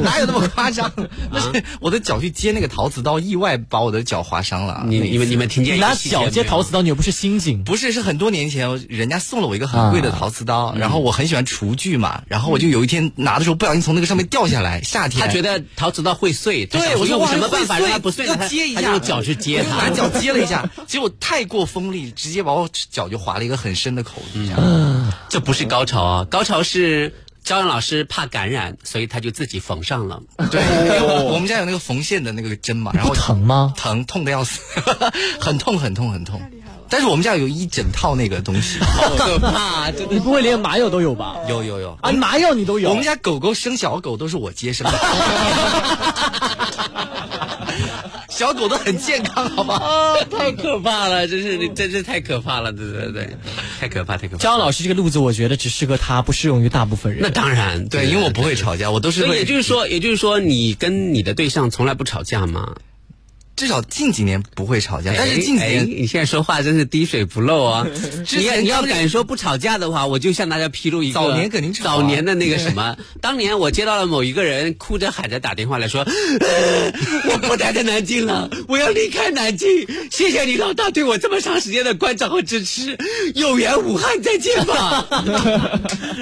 哪有那么夸张？那是我的脚去接那个陶瓷刀，意外把我的脚划伤了。你你们你们听见你拿脚接陶瓷刀，你又不是猩猩。不是，是很多年前人家送了我一个很贵的陶瓷刀，然后我很喜欢厨具嘛，然后我就有一天拿的时候不小心从那个上面掉下来，夏天他觉得陶瓷刀会碎，对，我用什么办法让它不碎呢？他要接一下，他用脚去接它，拿脚接了一下，结果太过锋利，直接把我脚就划了一个很深的口子。嗯，这不是高潮啊，高潮是焦阳老师怕感染，所以他就自己缝上了。对，我我们家有那个缝线的那个针嘛，然后不疼吗？疼，痛的要死，很痛很痛很痛。但是我们家有一整套那个东西，好可怕！真的，你不会连麻药都有吧？有有有啊，麻药你都有。我们家狗狗生小狗都是我接生的，小狗都很健康，好吧？啊，太可怕了！真是，真是太可怕了！对对对，太可怕，太可怕。张老师这个路子，我觉得只适合他，不适用于大部分人。那当然，对，因为我不会吵架，我都是所以也就是说，也就是说，你跟你的对象从来不吵架吗？至少近几年不会吵架，但是近几哎年你现在说话真是滴水不漏啊！之 你要你要敢说不吵架的话，我就向大家披露一个早年肯定吵啊早年的那个什么，当年我接到了某一个人哭着喊着打电话来说，呃 我不待在南京了，我要离开南京，谢谢你老大对我这么长时间的关照和支持，有缘武汉再见吧。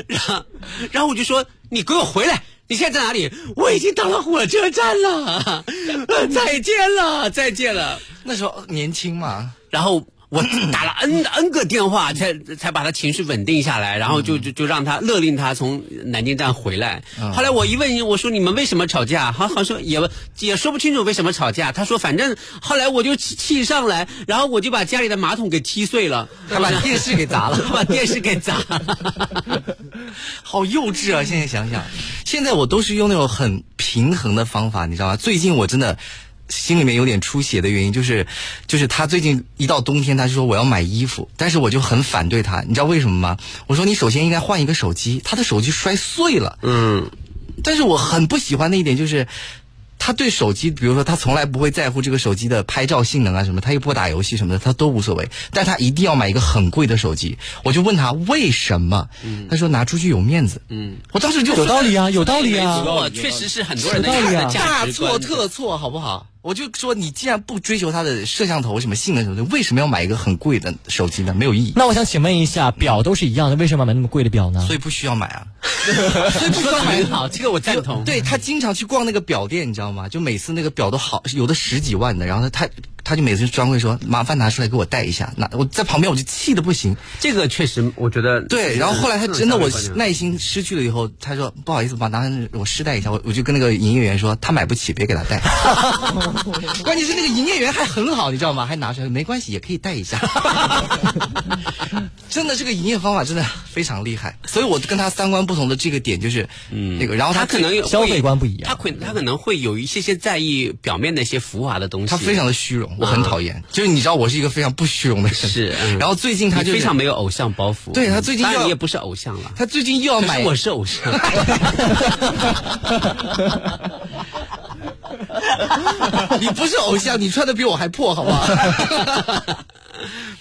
然后然后我就说你给我回来。你现在在哪里？我已经到了火车站了，呃 再见了，再见了。那时候年轻嘛，然后我打了 n n 个电话，才才把他情绪稳定下来，然后就就就让他勒令他从南京站回来。后来我一问，我说你们为什么吵架？好好像说也也说不清楚为什么吵架。他说反正后来我就气气上来，然后我就把家里的马桶给踢碎了，他把电视给砸了，把电视给砸了。好幼稚啊！现在想想，现在我都是用那种很平衡的方法，你知道吗？最近我真的。心里面有点出血的原因就是，就是他最近一到冬天，他就说我要买衣服，但是我就很反对他，你知道为什么吗？我说你首先应该换一个手机，他的手机摔碎了，嗯，但是我很不喜欢的一点就是，他对手机，比如说他从来不会在乎这个手机的拍照性能啊什么，他又不打游戏什么的，他都无所谓，但他一定要买一个很贵的手机。我就问他为什么，他说拿出去有面子。嗯，我当时就有道理啊，有道理啊，确实是很多人的有道理啊价大错。特错，好不好？我就说你既然不追求它的摄像头什么性能什么的，为什么要买一个很贵的手机呢？没有意义。那我想请问一下，表都是一样的，为什么要买那么贵的表呢？所以不需要买啊，所以不需要买很好，这个我赞同。对他经常去逛那个表店，你知道吗？就每次那个表都好，有的十几万的，然后他他就每次专柜说麻烦拿出来给我戴一下，那我在旁边我就气的不行。这个确实，我觉得对，然后后来他真的我耐心失去了以后，他说不好意思，把拿我试戴一下，我我就跟那个营业员说他买不起，别给他戴。关键是那个营业员还很好，你知道吗？还拿出来没关系，也可以戴一下。真的，这个营业方法真的非常厉害，所以我跟他三观不同的这个点就是，嗯，那个，然后他可能有消费观不一样他可他可能会有一些些在意表面的一些浮华的东西。他非常的虚荣，我很讨厌。就是你知道，我是一个非常不虚荣的人。是，嗯然后最近他就你非常没有偶像包袱。对他最近你也不是偶像了。他最近又要买，我是偶像。你不是偶像，你穿的比我还破，好不好？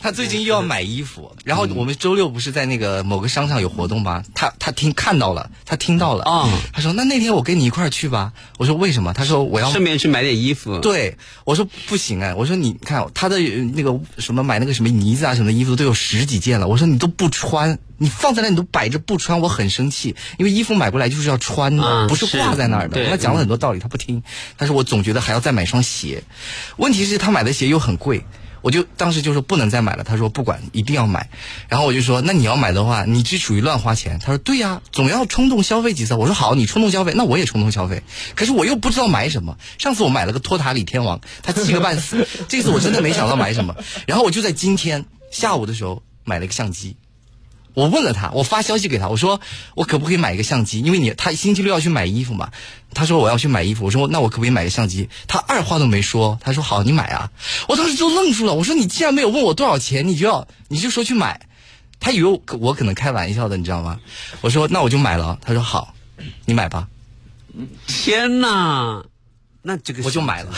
他最近又要买衣服，然后我们周六不是在那个某个商场有活动吗？他他听看到了，他听到了啊。他说：“那那天我跟你一块儿去吧。”我说：“为什么？”他说：“我要顺便去买点衣服。”对，我说不行哎，我说你看他的那个什么买那个什么呢子啊什么的衣服都有十几件了，我说你都不穿，你放在那你都摆着不穿，我很生气，因为衣服买过来就是要穿的，啊不是挂在那儿的。是对他讲了很多道理，他不听。但是我总觉得还要再买双鞋，问题是他买的鞋又很贵。我就当时就说不能再买了，他说不管，一定要买。然后我就说，那你要买的话，你这属于乱花钱。他说对呀、总要冲动消费几次。我说好，你冲动消费，那我也冲动消费。可是我又不知道买什么。上次我买了个托塔李天王，他气个半死。这次我真的没想到买什么。然后我就在今天下午的时候买了一个相机。我问了他，我发消息给他，我说我可不可以买一个相机？因为你他星期六要去买衣服嘛。他说我要去买衣服，我说那我可不可以买个相机？他二话都没说，他说好，你买啊。我当时就愣住了，我说你既然没有问我多少钱，你就要你就说去买。他以为我可能开玩笑的，你知道吗？我说那我就买了。他说好，你买吧。天哪，那这个我就买了。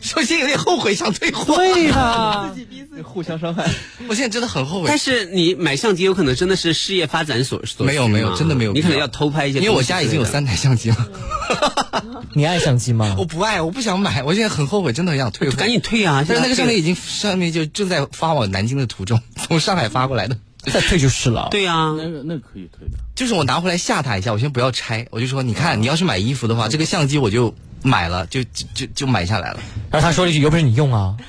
首先有点后悔，想退货。对呀自己逼自己互相伤害。我现在真的很后悔。但是你买相机有可能真的是事业发展所所没有没有，真的没有。你可能要偷拍一些因为我家已经有三台相机了。你爱相机吗？我不爱，我不想买，我现在很后悔，真的很想退货。赶紧退啊！但是那个现在上面已经上面就正在发往南京的途中，从上海发过来的。再退就是了。对呀、那个那可以退的。就是我拿回来吓他一下，我先不要拆，我就说你看，你要是买衣服的话，这个相机我就买了，就就就就买下来了。然后他说了一句：“有本事你用啊。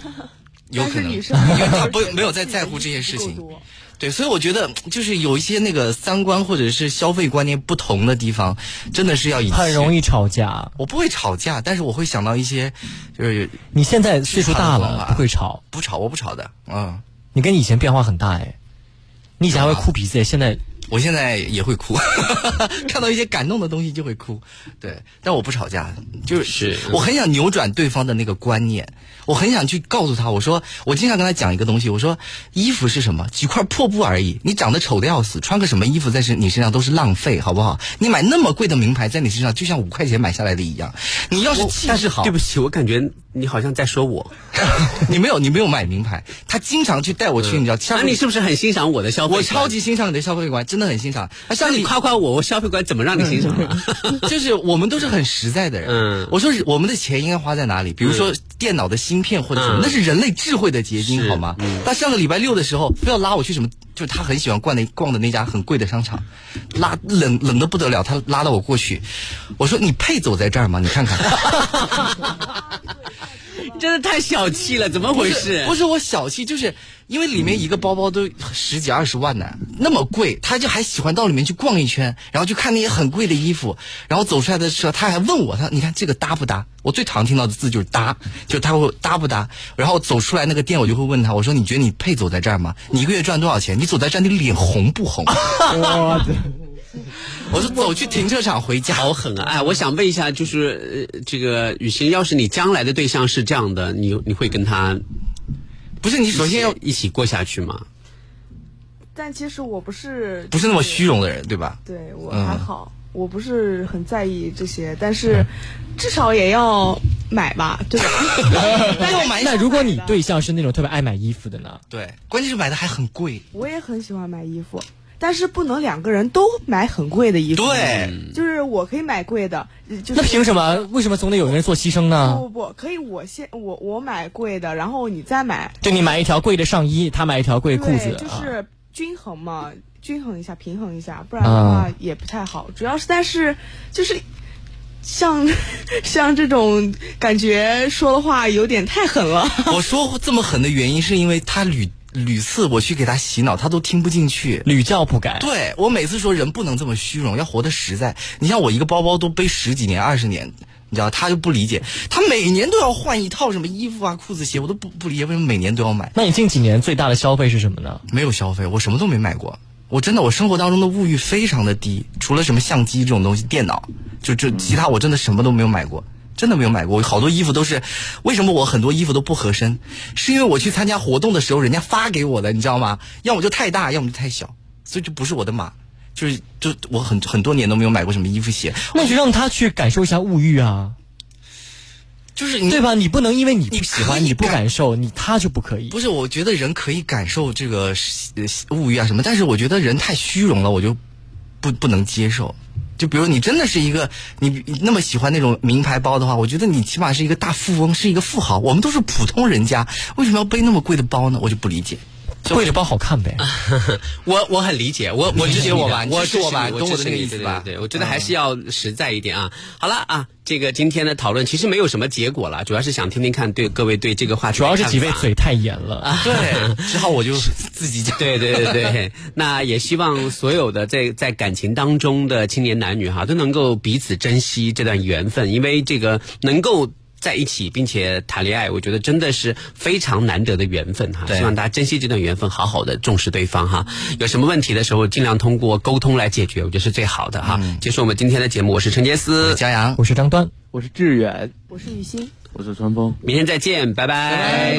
有可能，他不没有在在乎这些事情。对，所以我觉得就是有一些那个三观或者是消费观念不同的地方，真的是要以很容易吵架。我不会吵架，但是我会想到一些，就是你现在岁数大了，不会吵？不吵，我不吵的。嗯，你跟以前变化很大哎，你以前还会哭鼻子，现在我现在也会哭，看到一些感动的东西就会哭。对，但我不吵架，就是我很想扭转对方的那个观念，我很想去告诉他，我说我经常跟他讲一个东西，我说衣服是什么？几块破布而已，你长得丑的要死，穿个什么衣服在身你身上都是浪费，好不好？你买那么贵的名牌在你身上，就像五块钱买下来的一样。你要是气质好，对不起，我感觉你好像在说我。你没有，你没有买名牌，他经常去带我去，你知道？那你是不是很欣赏我的消费观？我超级欣赏你的消费观，真的很欣赏。那像你夸夸我，我消费观怎么让你欣赏啊？就是我们都是很实在的人。嗯，我说我们的钱应该花在哪里？比如说电脑的芯片或者什么，嗯那是人类智慧的结晶，好吗？他上个礼拜六的时候，非要拉我去什么，就是他很喜欢逛那逛的那家很贵的商场，拉冷冷的不得了，他拉到我过去，我说你配走在这儿吗？你看看。真的太小气了，怎么回不事是？不是我小气，就是因为里面一个包包都十几二十万呢，那么贵，他就还喜欢到里面去逛一圈，然后去看那些很贵的衣服，然后走出来的时候，他还问我，他你看这个搭不搭？我最常听到的字就是搭，就他会搭不搭？然后走出来那个店，我就会问他，我说你觉得你配走在这儿吗？你一个月赚多少钱？你走在这儿，你脸红不红？我 说走去停车场回家，好狠啊！哎，我想问一下，就是呃，这个雨欣，要是你将来的对象是这样的，你你会跟他不是你首先要一起过下去吗？但其实我不是不是那么虚荣的人，对吧？对我嗯还好，我不是很在意这些，但是至少也要买吧，对吧？要买 那如果你对象是那种特别爱买衣服的呢？对，关键是买的还很贵。我也很喜欢买衣服，但是不能两个人都买很贵的衣服。对，就是我可以买贵的，就是那凭什么？为什么总得有人做牺牲呢？不不不，可以我先我我买贵的，然后你再买。就你买一条贵的上衣，他买一条贵裤子，就啊。是均衡嘛，均衡一下，平衡一下，不然的话啊也不太好。主要是，但是就是像 像这种感觉说的话有点太狠了。我说这么狠的原因，是因为他屡屡次我去给他洗脑，他都听不进去，屡教不改。对我每次说人不能这么虚荣，要活得实在。你像我一个包包都背十几年、二十年，你知道他就不理解，他每年都要换一套什么衣服啊、裤子、鞋，我都不不理解为什么每年都要买。那你近几年最大的消费是什么呢？没有消费，我什么都没买过。我真的，我生活当中的物欲非常的低，除了什么相机这种东西、电脑，就就其他我真的什么都没有买过，真的没有买过。好多衣服都是，为什么我很多衣服都不合身？是因为我去参加活动的时候，人家发给我的，你知道吗？要么就太大，要么就太小，所以就不是我的码。就是就我很很多年都没有买过什么衣服鞋，那就让他去感受一下物欲啊。就是你对吧？你不能因为你不喜欢，你不感感受，你他就不可以。不是，我觉得人可以感受这个呃物欲啊什么，但是我觉得人太虚荣了，我就不不能接受。就比如你真的是一个你那么喜欢那种名牌包的话，我觉得你起码是一个大富翁，是一个富豪。我们都是普通人家，为什么要背那么贵的包呢？我就不理解。贵着包好看呗。我我很理解，我我理解我吧我我吧懂我的那个意思吧对对对，我觉得还是要实在一点啊。好了啊，这个今天的讨论其实没有什么结果了，主要是想听听看对各位对这个话题主要是几位嘴太严了。对，只好我就自己讲。对对对对，那也希望所有的在在感情当中的青年男女哈，都能够彼此珍惜这段缘分，因为这个能够。在一起并且谈恋爱，我觉得真的是非常难得的缘分哈。希望大家珍惜这段缘分，好好的重视对方哈。有什么问题的时候，尽量通过沟通来解决，我觉得是最好的哈。结束我们今天的节目，我是陈杰斯，佳阳，我是张端，我是志远，我是雨欣。我是川风。明天再见，拜拜